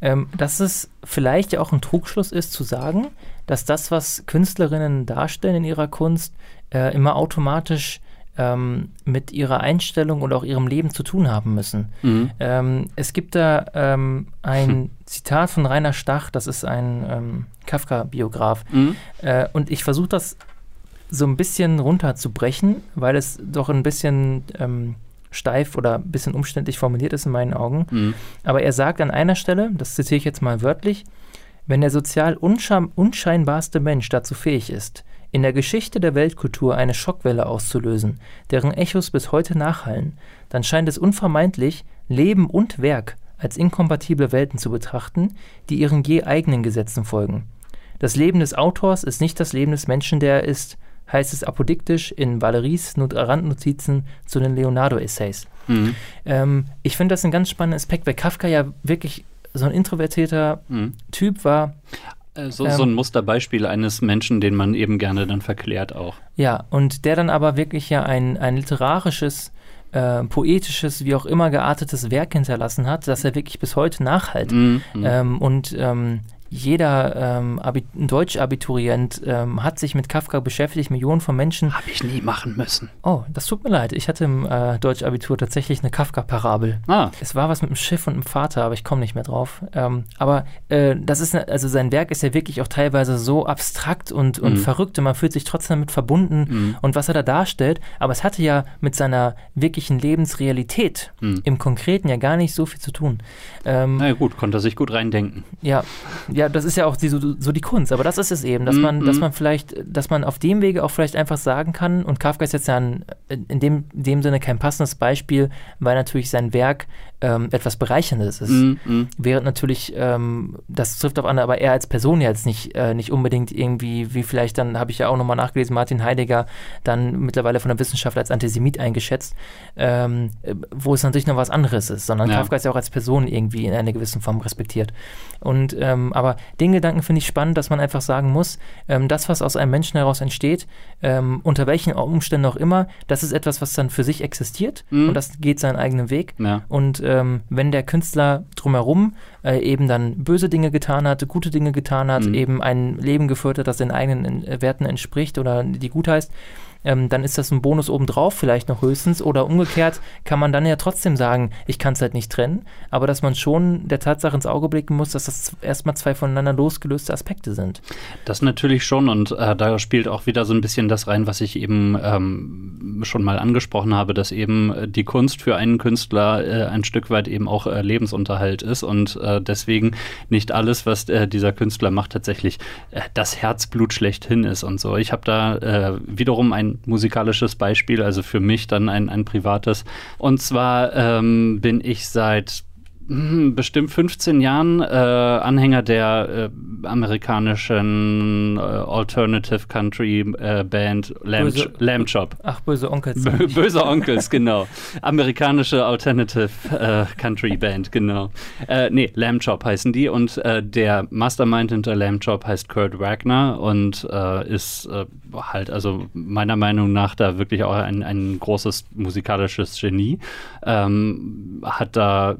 ähm, dass es vielleicht ja auch ein Trugschluss ist zu sagen, dass das, was Künstlerinnen darstellen in ihrer Kunst, äh, immer automatisch ähm, mit ihrer Einstellung und auch ihrem Leben zu tun haben müssen. Mhm. Ähm, es gibt da ähm, ein Zitat von Rainer Stach, das ist ein ähm, Kafka-Biograf. Mhm. Äh, und ich versuche das so ein bisschen runterzubrechen, weil es doch ein bisschen ähm, steif oder ein bisschen umständlich formuliert ist in meinen Augen. Mhm. Aber er sagt an einer Stelle, das zitiere ich jetzt mal wörtlich, wenn der sozial unscheinbarste Mensch dazu fähig ist, in der Geschichte der Weltkultur eine Schockwelle auszulösen, deren Echos bis heute nachhallen, dann scheint es unvermeidlich, Leben und Werk als inkompatible Welten zu betrachten, die ihren je eigenen Gesetzen folgen. Das Leben des Autors ist nicht das Leben des Menschen, der er ist, heißt es apodiktisch in Valeries Not- Randnotizen zu den Leonardo-Essays. Mhm. Ähm, ich finde das einen ganz spannenden Aspekt, weil Kafka ja wirklich so ein introvertierter Mhm. Typ war. Äh, So, Ähm. so ein Musterbeispiel eines Menschen, den man eben gerne dann verklärt auch. Ja, und der dann aber wirklich ja ein, ein literarisches, äh, poetisches, wie auch immer geartetes Werk hinterlassen hat, das er wirklich bis heute nachhalt. Mhm. Mhm. Ähm, und ähm, jeder ähm, Abi Deutsch-Abiturient ähm, hat sich mit Kafka beschäftigt, Millionen von Menschen. Habe ich nie machen müssen. Oh, das tut mir leid. Ich hatte im äh, Deutsch-Abitur tatsächlich eine Kafka-Parabel. Ah, Es war was mit dem Schiff und dem Vater, aber ich komme nicht mehr drauf. Ähm, aber äh, das ist, ne- also sein Werk ist ja wirklich auch teilweise so abstrakt und, und Mhm. verrückt und man fühlt sich trotzdem damit verbunden Mhm. und was er da darstellt. Aber es hatte ja mit seiner wirklichen Lebensrealität Mhm. im Konkreten ja gar nicht so viel zu tun. Ähm, na ja, gut, konnte er sich gut reindenken. ja, ja, das ist ja auch die, so, so die Kunst, aber das ist es eben, dass Mm, man, dass mm. man vielleicht, dass man auf dem Wege auch vielleicht einfach sagen kann, und Kafka ist jetzt ja ein, in dem, dem Sinne kein passendes Beispiel, weil natürlich sein Werk ähm, etwas Bereicherndes ist. Mhm. Mhm. Während natürlich, ähm, das trifft auf andere, aber er als Person ja jetzt nicht, äh, nicht unbedingt irgendwie, wie vielleicht dann, habe ich ja auch nochmal nachgelesen, Martin Heidegger dann mittlerweile von der Wissenschaft als Antisemit eingeschätzt, ähm, äh, wo es natürlich noch was anderes ist, sondern Ja. Kafka ist ja auch als Person irgendwie in einer gewissen Form respektiert. Und, ähm, aber den Gedanken finde ich spannend, dass man einfach sagen muss, ähm, das, was aus einem Menschen heraus entsteht, ähm, unter welchen Umständen auch immer, das ist etwas, was dann für sich existiert mhm. und das geht seinen eigenen Weg. Ja. Und ähm, wenn der Künstler drumherum äh, eben dann böse Dinge getan hat, gute Dinge getan hat, mhm. eben ein Leben geführt hat, das den eigenen äh, Werten entspricht oder die gut heißt, ähm, dann ist das ein Bonus obendrauf vielleicht noch höchstens. Oder umgekehrt kann man dann ja trotzdem sagen, ich kann es halt nicht trennen, aber dass man schon der Tatsache ins Auge blicken muss, dass das erstmal zwei voneinander losgelöste Aspekte sind. Das natürlich schon und äh, da spielt auch wieder so ein bisschen das rein, was ich eben ähm, schon mal angesprochen habe, dass eben äh, die Kunst für einen Künstler äh, ein Stück weit eben auch äh, Lebensunterhalt ist und äh, deswegen nicht alles, was äh, dieser Künstler macht, tatsächlich das Herzblut schlechthin ist und so. Ich habe da wiederum ein musikalisches Beispiel, also für mich dann ein, ein privates. Und zwar ähm, bin ich seit bestimmt 15 Jahren äh, Anhänger der äh, amerikanischen äh, Alternative Country äh, Band Lamb, böse, Lamb Chop. Ach, böse Onkels. böse Onkels, genau. Amerikanische Alternative äh, Country Band, genau. Äh, nee, Lamb Chop heißen die und äh, der Mastermind hinter Lamb Chop heißt Kurt Wagner und ist halt also meiner Meinung nach da wirklich auch ein, ein großes musikalisches Genie. Ähm, hat da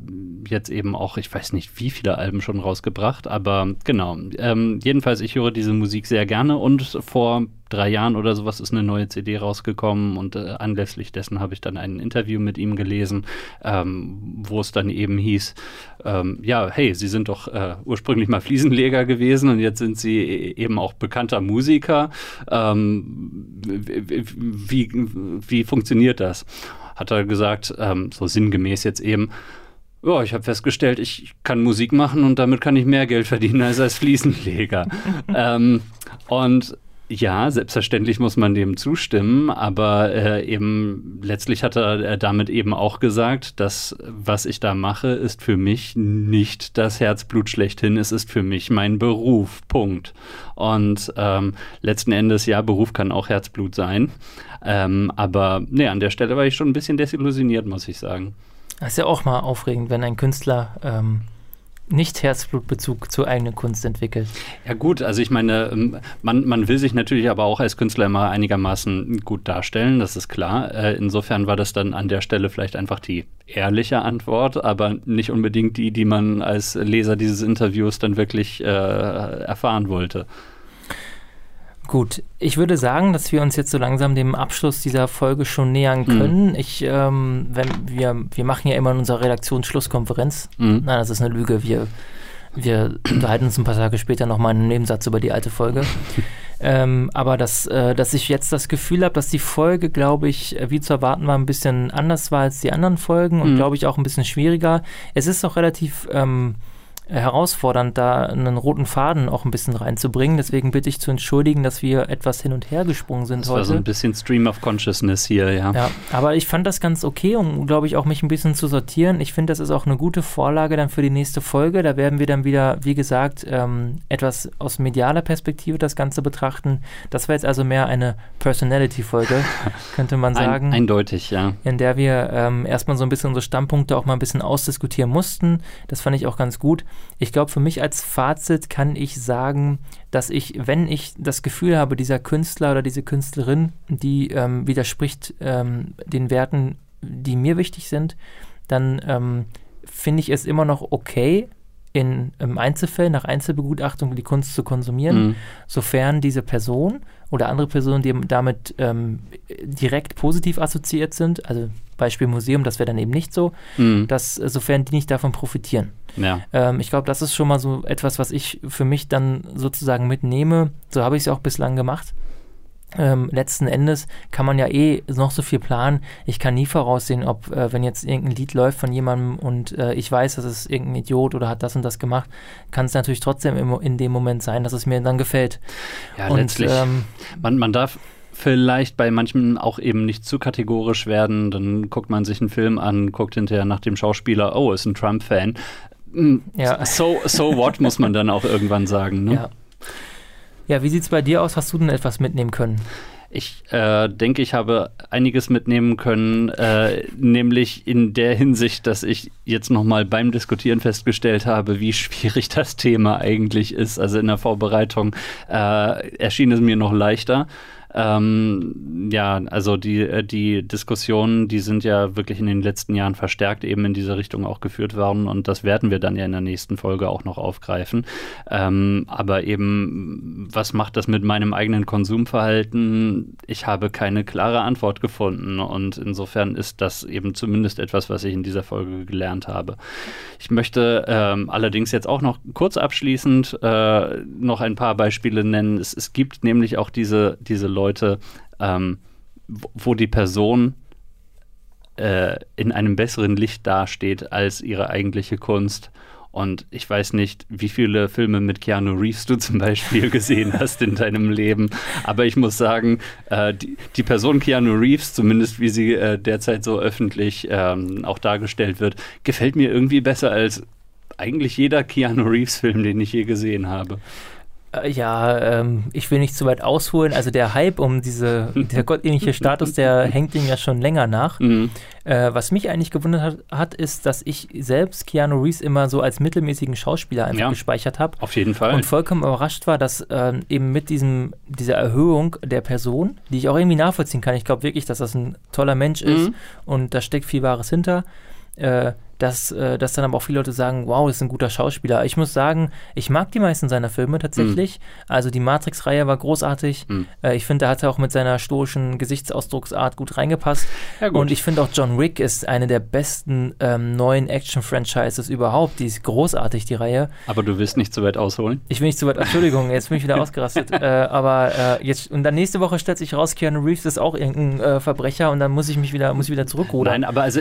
jetzt eben auch, ich weiß nicht, wie viele Alben schon rausgebracht, aber genau. Ähm, jedenfalls, ich höre diese Musik sehr gerne und vor drei Jahren oder sowas ist eine neue CD rausgekommen und äh, anlässlich dessen habe ich dann ein Interview mit ihm gelesen, ähm, wo es dann eben hieß, ähm, ja, hey, Sie sind doch äh, ursprünglich mal Fliesenleger gewesen und jetzt sind Sie e-, eben auch bekannter Musiker. Ähm, wie, wie funktioniert das? Hat er gesagt, ähm, so sinngemäß jetzt eben, ja, ich habe festgestellt, ich kann Musik machen und damit kann ich mehr Geld verdienen als als Fliesenleger. ähm, und ja, selbstverständlich muss man dem zustimmen, aber äh, eben letztlich hat er äh, damit eben auch gesagt, dass was ich da mache, ist für mich nicht das Herzblut schlechthin, es ist für mich mein Beruf. Punkt. Und ähm, letzten Endes, ja, Beruf kann auch Herzblut sein. Ähm, aber nee, an der Stelle war ich schon ein bisschen desillusioniert, muss ich sagen. Das ist ja auch mal aufregend, wenn ein Künstler ähm, nicht Herzblutbezug zur eigenen Kunst entwickelt. Ja gut, also ich meine, ähm, man, man will sich natürlich aber auch als Künstler immer einigermaßen gut darstellen, das ist klar. Äh, insofern war das dann an der Stelle vielleicht einfach die ehrliche Antwort, aber nicht unbedingt die, die man als Leser dieses Interviews dann wirklich äh, erfahren wollte. Gut, ich würde sagen, dass wir uns jetzt so langsam dem Abschluss dieser Folge schon nähern mhm. können. Mhm. Ich, ähm, wenn wir, wir machen ja immer in unserer Redaktionsschlusskonferenz. Mhm. Nein, das ist eine Lüge. Wir, wir unterhalten uns ein paar Tage später nochmal einen Nebensatz über die alte Folge. ähm, aber dass, äh, dass ich jetzt das Gefühl habe, dass die Folge, glaube ich, wie zu erwarten war, ein bisschen anders war als die anderen Folgen und, mhm. glaube ich, auch ein bisschen schwieriger. Es ist auch relativ. Ähm, herausfordernd, da einen roten Faden auch ein bisschen reinzubringen. Deswegen bitte ich zu entschuldigen, dass wir etwas hin und her gesprungen sind das heute. Das war so ein bisschen Stream of Consciousness hier, ja. Ja, aber ich fand das ganz okay, um, glaube ich, auch mich ein bisschen zu sortieren. Ich finde, das ist auch eine gute Vorlage dann für die nächste Folge. Da werden wir dann wieder, wie gesagt, ähm, etwas aus medialer Perspektive das Ganze betrachten. Das war jetzt also mehr eine Personality-Folge, könnte man sagen. Ein, eindeutig, ja. In der wir ähm, erstmal so ein bisschen unsere Standpunkte auch mal ein bisschen ausdiskutieren mussten. Das fand ich auch ganz gut. Ich glaube, für mich als Fazit kann ich sagen, dass ich, wenn ich das Gefühl habe, dieser Künstler oder diese Künstlerin, die ähm, widerspricht ähm, den Werten, die mir wichtig sind, dann ähm, finde ich es immer noch okay, in im Einzelfall nach Einzelbegutachtung die Kunst zu konsumieren, mhm. sofern diese Person oder andere Personen, die damit ähm, direkt positiv assoziiert sind, also Beispiel Museum, das wäre dann eben nicht so, mhm. dass äh, sofern die nicht davon profitieren. Ja. Ähm, ich glaube, das ist schon mal so etwas, was ich für mich dann sozusagen mitnehme. So habe ich es auch bislang gemacht. Ähm, letzten Endes kann man ja eh noch so viel planen. Ich kann nie voraussehen, ob, äh, wenn jetzt irgendein Lied läuft von jemandem und äh, ich weiß, dass es irgendein Idiot oder hat das und das gemacht, kann es natürlich trotzdem im, in dem Moment sein, dass es mir dann gefällt. Ja, und, letztlich. Ähm, man, man darf vielleicht bei manchen auch eben nicht zu kategorisch werden. Dann guckt man sich einen Film an, guckt hinterher nach dem Schauspieler, oh, ist ein Trump-Fan. Hm, ja. So, so what, muss man dann auch irgendwann sagen. Ne? Ja. Ja, wie sieht es bei dir aus? Hast du denn etwas mitnehmen können? Ich äh, denke, ich habe einiges mitnehmen können, äh, nämlich in der Hinsicht, dass ich jetzt nochmal beim Diskutieren festgestellt habe, wie schwierig das Thema eigentlich ist. Also in der Vorbereitung äh, erschien es mir noch leichter. Ähm, ja, also die, äh, die Diskussionen, die sind ja wirklich in den letzten Jahren verstärkt eben in diese Richtung auch geführt worden und das werden wir dann ja in der nächsten Folge auch noch aufgreifen. Ähm, aber eben, was macht das mit meinem eigenen Konsumverhalten? Ich habe keine klare Antwort gefunden und insofern ist das eben zumindest etwas, was ich in dieser Folge gelernt habe. Ich möchte ähm, allerdings jetzt auch noch kurz abschließend äh, noch ein paar Beispiele nennen. Es, es gibt nämlich auch diese, diese Leute, Leute, ähm, wo die Person äh, in einem besseren Licht dasteht als ihre eigentliche Kunst. Und ich weiß nicht, wie viele Filme mit Keanu Reeves du zum Beispiel gesehen hast in deinem Leben. Aber ich muss sagen, äh, die, die, Person Keanu Reeves, zumindest wie sie äh, derzeit so öffentlich ähm, auch dargestellt wird, gefällt mir irgendwie besser als eigentlich jeder Keanu Reeves-Film, den ich je gesehen habe. Äh, ja, ähm, ich will nicht zu weit ausholen. Also der Hype um diese, der gottähnliche Status, der hängt ihm ja schon länger nach. Mhm. Äh, was mich eigentlich gewundert hat, hat, ist, dass ich selbst Keanu Reeves immer so als mittelmäßigen Schauspieler einfach ja, gespeichert habe. Auf jeden Fall. Und vollkommen überrascht war, dass ähm, eben mit diesem, dieser Erhöhung der Person, die ich auch irgendwie nachvollziehen kann, ich glaube wirklich, dass das ein toller Mensch ist mhm. und da steckt viel Wahres hinter. Äh, dass, äh, dass dann aber auch viele Leute sagen, wow, das ist ein guter Schauspieler. Ich muss sagen, ich mag die meisten seiner Filme tatsächlich. Mhm. Also die Matrix-Reihe war großartig. Äh, ich finde, da hat er auch mit seiner stoischen Gesichtsausdrucksart gut reingepasst. Ja, gut. Und ich finde auch John Wick ist eine der besten ähm, neuen Action-Franchises überhaupt. Die ist großartig, die Reihe. Aber du willst nicht zu weit ausholen? Ich will nicht zu weit, Entschuldigung, jetzt bin ich wieder ausgerastet. äh, aber äh, jetzt, und dann nächste Woche stellt sich raus, Keanu Reeves ist auch irgendein Verbrecher und dann muss ich mich wieder, muss ich wieder zurückrudern. Nein, aber also,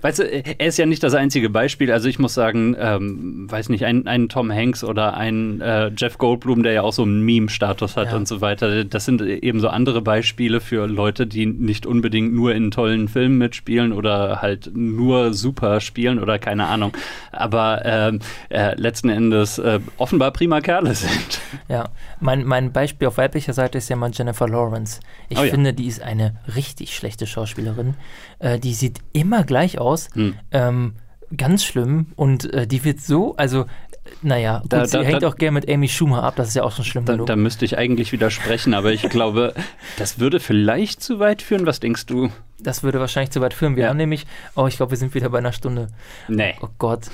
weißt du, er ist ja nicht das einzige Beispiel. Also ich muss sagen, ähm, weiß nicht, ein, ein Tom Hanks oder ein äh, Jeff Goldblum, der ja auch so einen Meme-Status hat ja. und so weiter. Das sind eben so andere Beispiele für Leute, die nicht unbedingt nur in tollen Filmen mitspielen oder halt nur super spielen oder keine Ahnung. Aber ähm, äh, letzten Endes äh, offenbar prima Kerle sind. Ja, mein, mein Beispiel auf weiblicher Seite ist ja mal Jennifer Lawrence. Ich oh ja. finde, die ist eine richtig schlechte Schauspielerin. Äh, die sieht immer gleich aus. Hm. Ähm, ganz schlimm und äh, die wird so, also naja, gut, da, sie da, hängt da, auch gerne mit Amy Schumer ab, das ist ja auch schon schlimm da, Da müsste ich eigentlich widersprechen, aber ich glaube, das würde vielleicht zu weit führen. Was denkst du? Das würde wahrscheinlich zu weit führen. Wir ja. haben nämlich, oh, ich glaube, wir sind wieder bei einer Stunde. Nee. Oh Gott.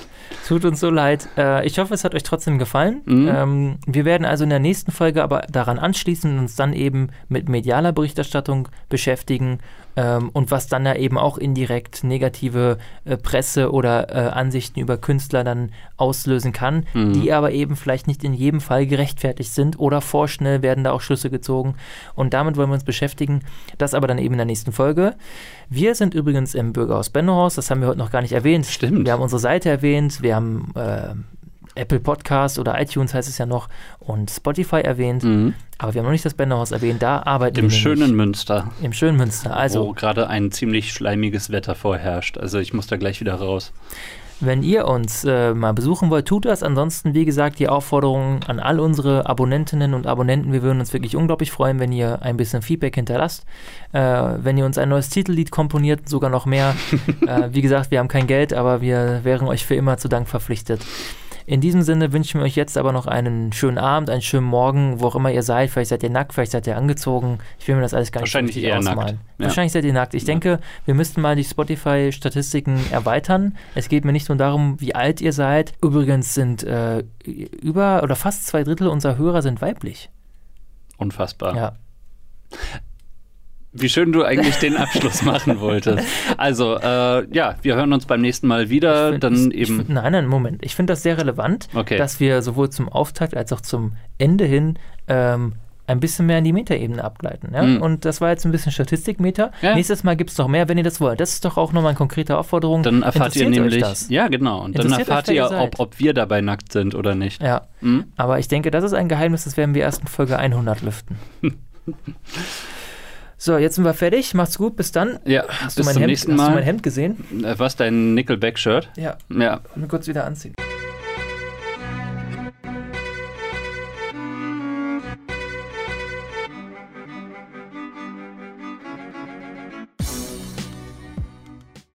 Tut uns so leid. Äh, ich hoffe, es hat euch trotzdem gefallen. Mhm. Ähm, wir werden also in der nächsten Folge aber daran anschließen und uns dann eben mit medialer Berichterstattung beschäftigen ähm, und was dann ja eben auch indirekt negative äh, Presse oder äh, Ansichten über Künstler dann auslösen kann, mhm. die aber eben vielleicht nicht in jedem Fall gerechtfertigt sind oder vorschnell werden da auch Schlüsse gezogen. Und damit wollen wir uns beschäftigen. Das aber dann eben in der nächsten Folge. Wir sind übrigens im Bürgerhaus Bennohaus, das haben wir heute noch gar nicht erwähnt. Stimmt. Wir haben unsere Seite erwähnt, wir haben äh, Apple Podcast oder iTunes heißt es ja noch und Spotify erwähnt. Mhm. Aber wir haben noch nicht das Bänderhaus erwähnt. Da arbeiten Im wir. Im schönen Münster. Im schönen Münster. Also, wo gerade ein ziemlich schleimiges Wetter vorherrscht. Also ich muss da gleich wieder raus. Wenn ihr uns äh, mal besuchen wollt, tut das. Ansonsten, wie gesagt, die Aufforderung an all unsere Abonnentinnen und Abonnenten. Wir würden uns wirklich unglaublich freuen, wenn ihr ein bisschen Feedback hinterlasst. Äh, wenn ihr uns ein neues Titellied komponiert, sogar noch mehr. äh, wie gesagt, wir haben kein Geld, aber wir wären euch für immer zu Dank verpflichtet. In diesem Sinne wünschen wir euch jetzt aber noch einen schönen Abend, einen schönen Morgen, wo auch immer ihr seid. Vielleicht seid ihr nackt, vielleicht seid ihr angezogen. Ich will mir das alles gar nicht Wahrscheinlich eher ausmalen. Nackt. Ja. Wahrscheinlich seid ihr nackt. Ich ja. denke, wir müssten mal die Spotify-Statistiken erweitern. Es geht mir nicht nur darum, wie alt ihr seid. Übrigens sind äh, über oder fast zwei Drittel unserer Hörer sind weiblich. Unfassbar. Ja. Wie schön du eigentlich den Abschluss machen wolltest. Also, äh, ja, wir hören uns beim nächsten Mal wieder. Find, dann ich, eben. Ich, nein, nein, Moment. Ich finde das sehr relevant, okay. dass wir sowohl zum Auftakt als auch zum Ende hin ähm, ein bisschen mehr in die Metaebene abgleiten. Ja? Mhm. Und das war jetzt ein bisschen Statistikmeter. Ja. Nächstes Mal gibt es noch mehr, wenn ihr das wollt. Das ist doch auch nochmal eine konkrete Aufforderung. Dann erfahrt ihr nämlich, ja genau, und dann erfahrt ihr, ob, ob, wir dabei nackt sind oder nicht. Ja, mhm. aber ich denke, das ist ein Geheimnis, das werden wir erst in Folge 100 lüften. So, jetzt sind wir fertig. Macht's gut. Bis dann. Ja, hast, du mein, Hemd, hast du mein Hemd gesehen? Äh, was, dein Nickelback-Shirt? Ja. Ja. Mal kurz wieder anziehen.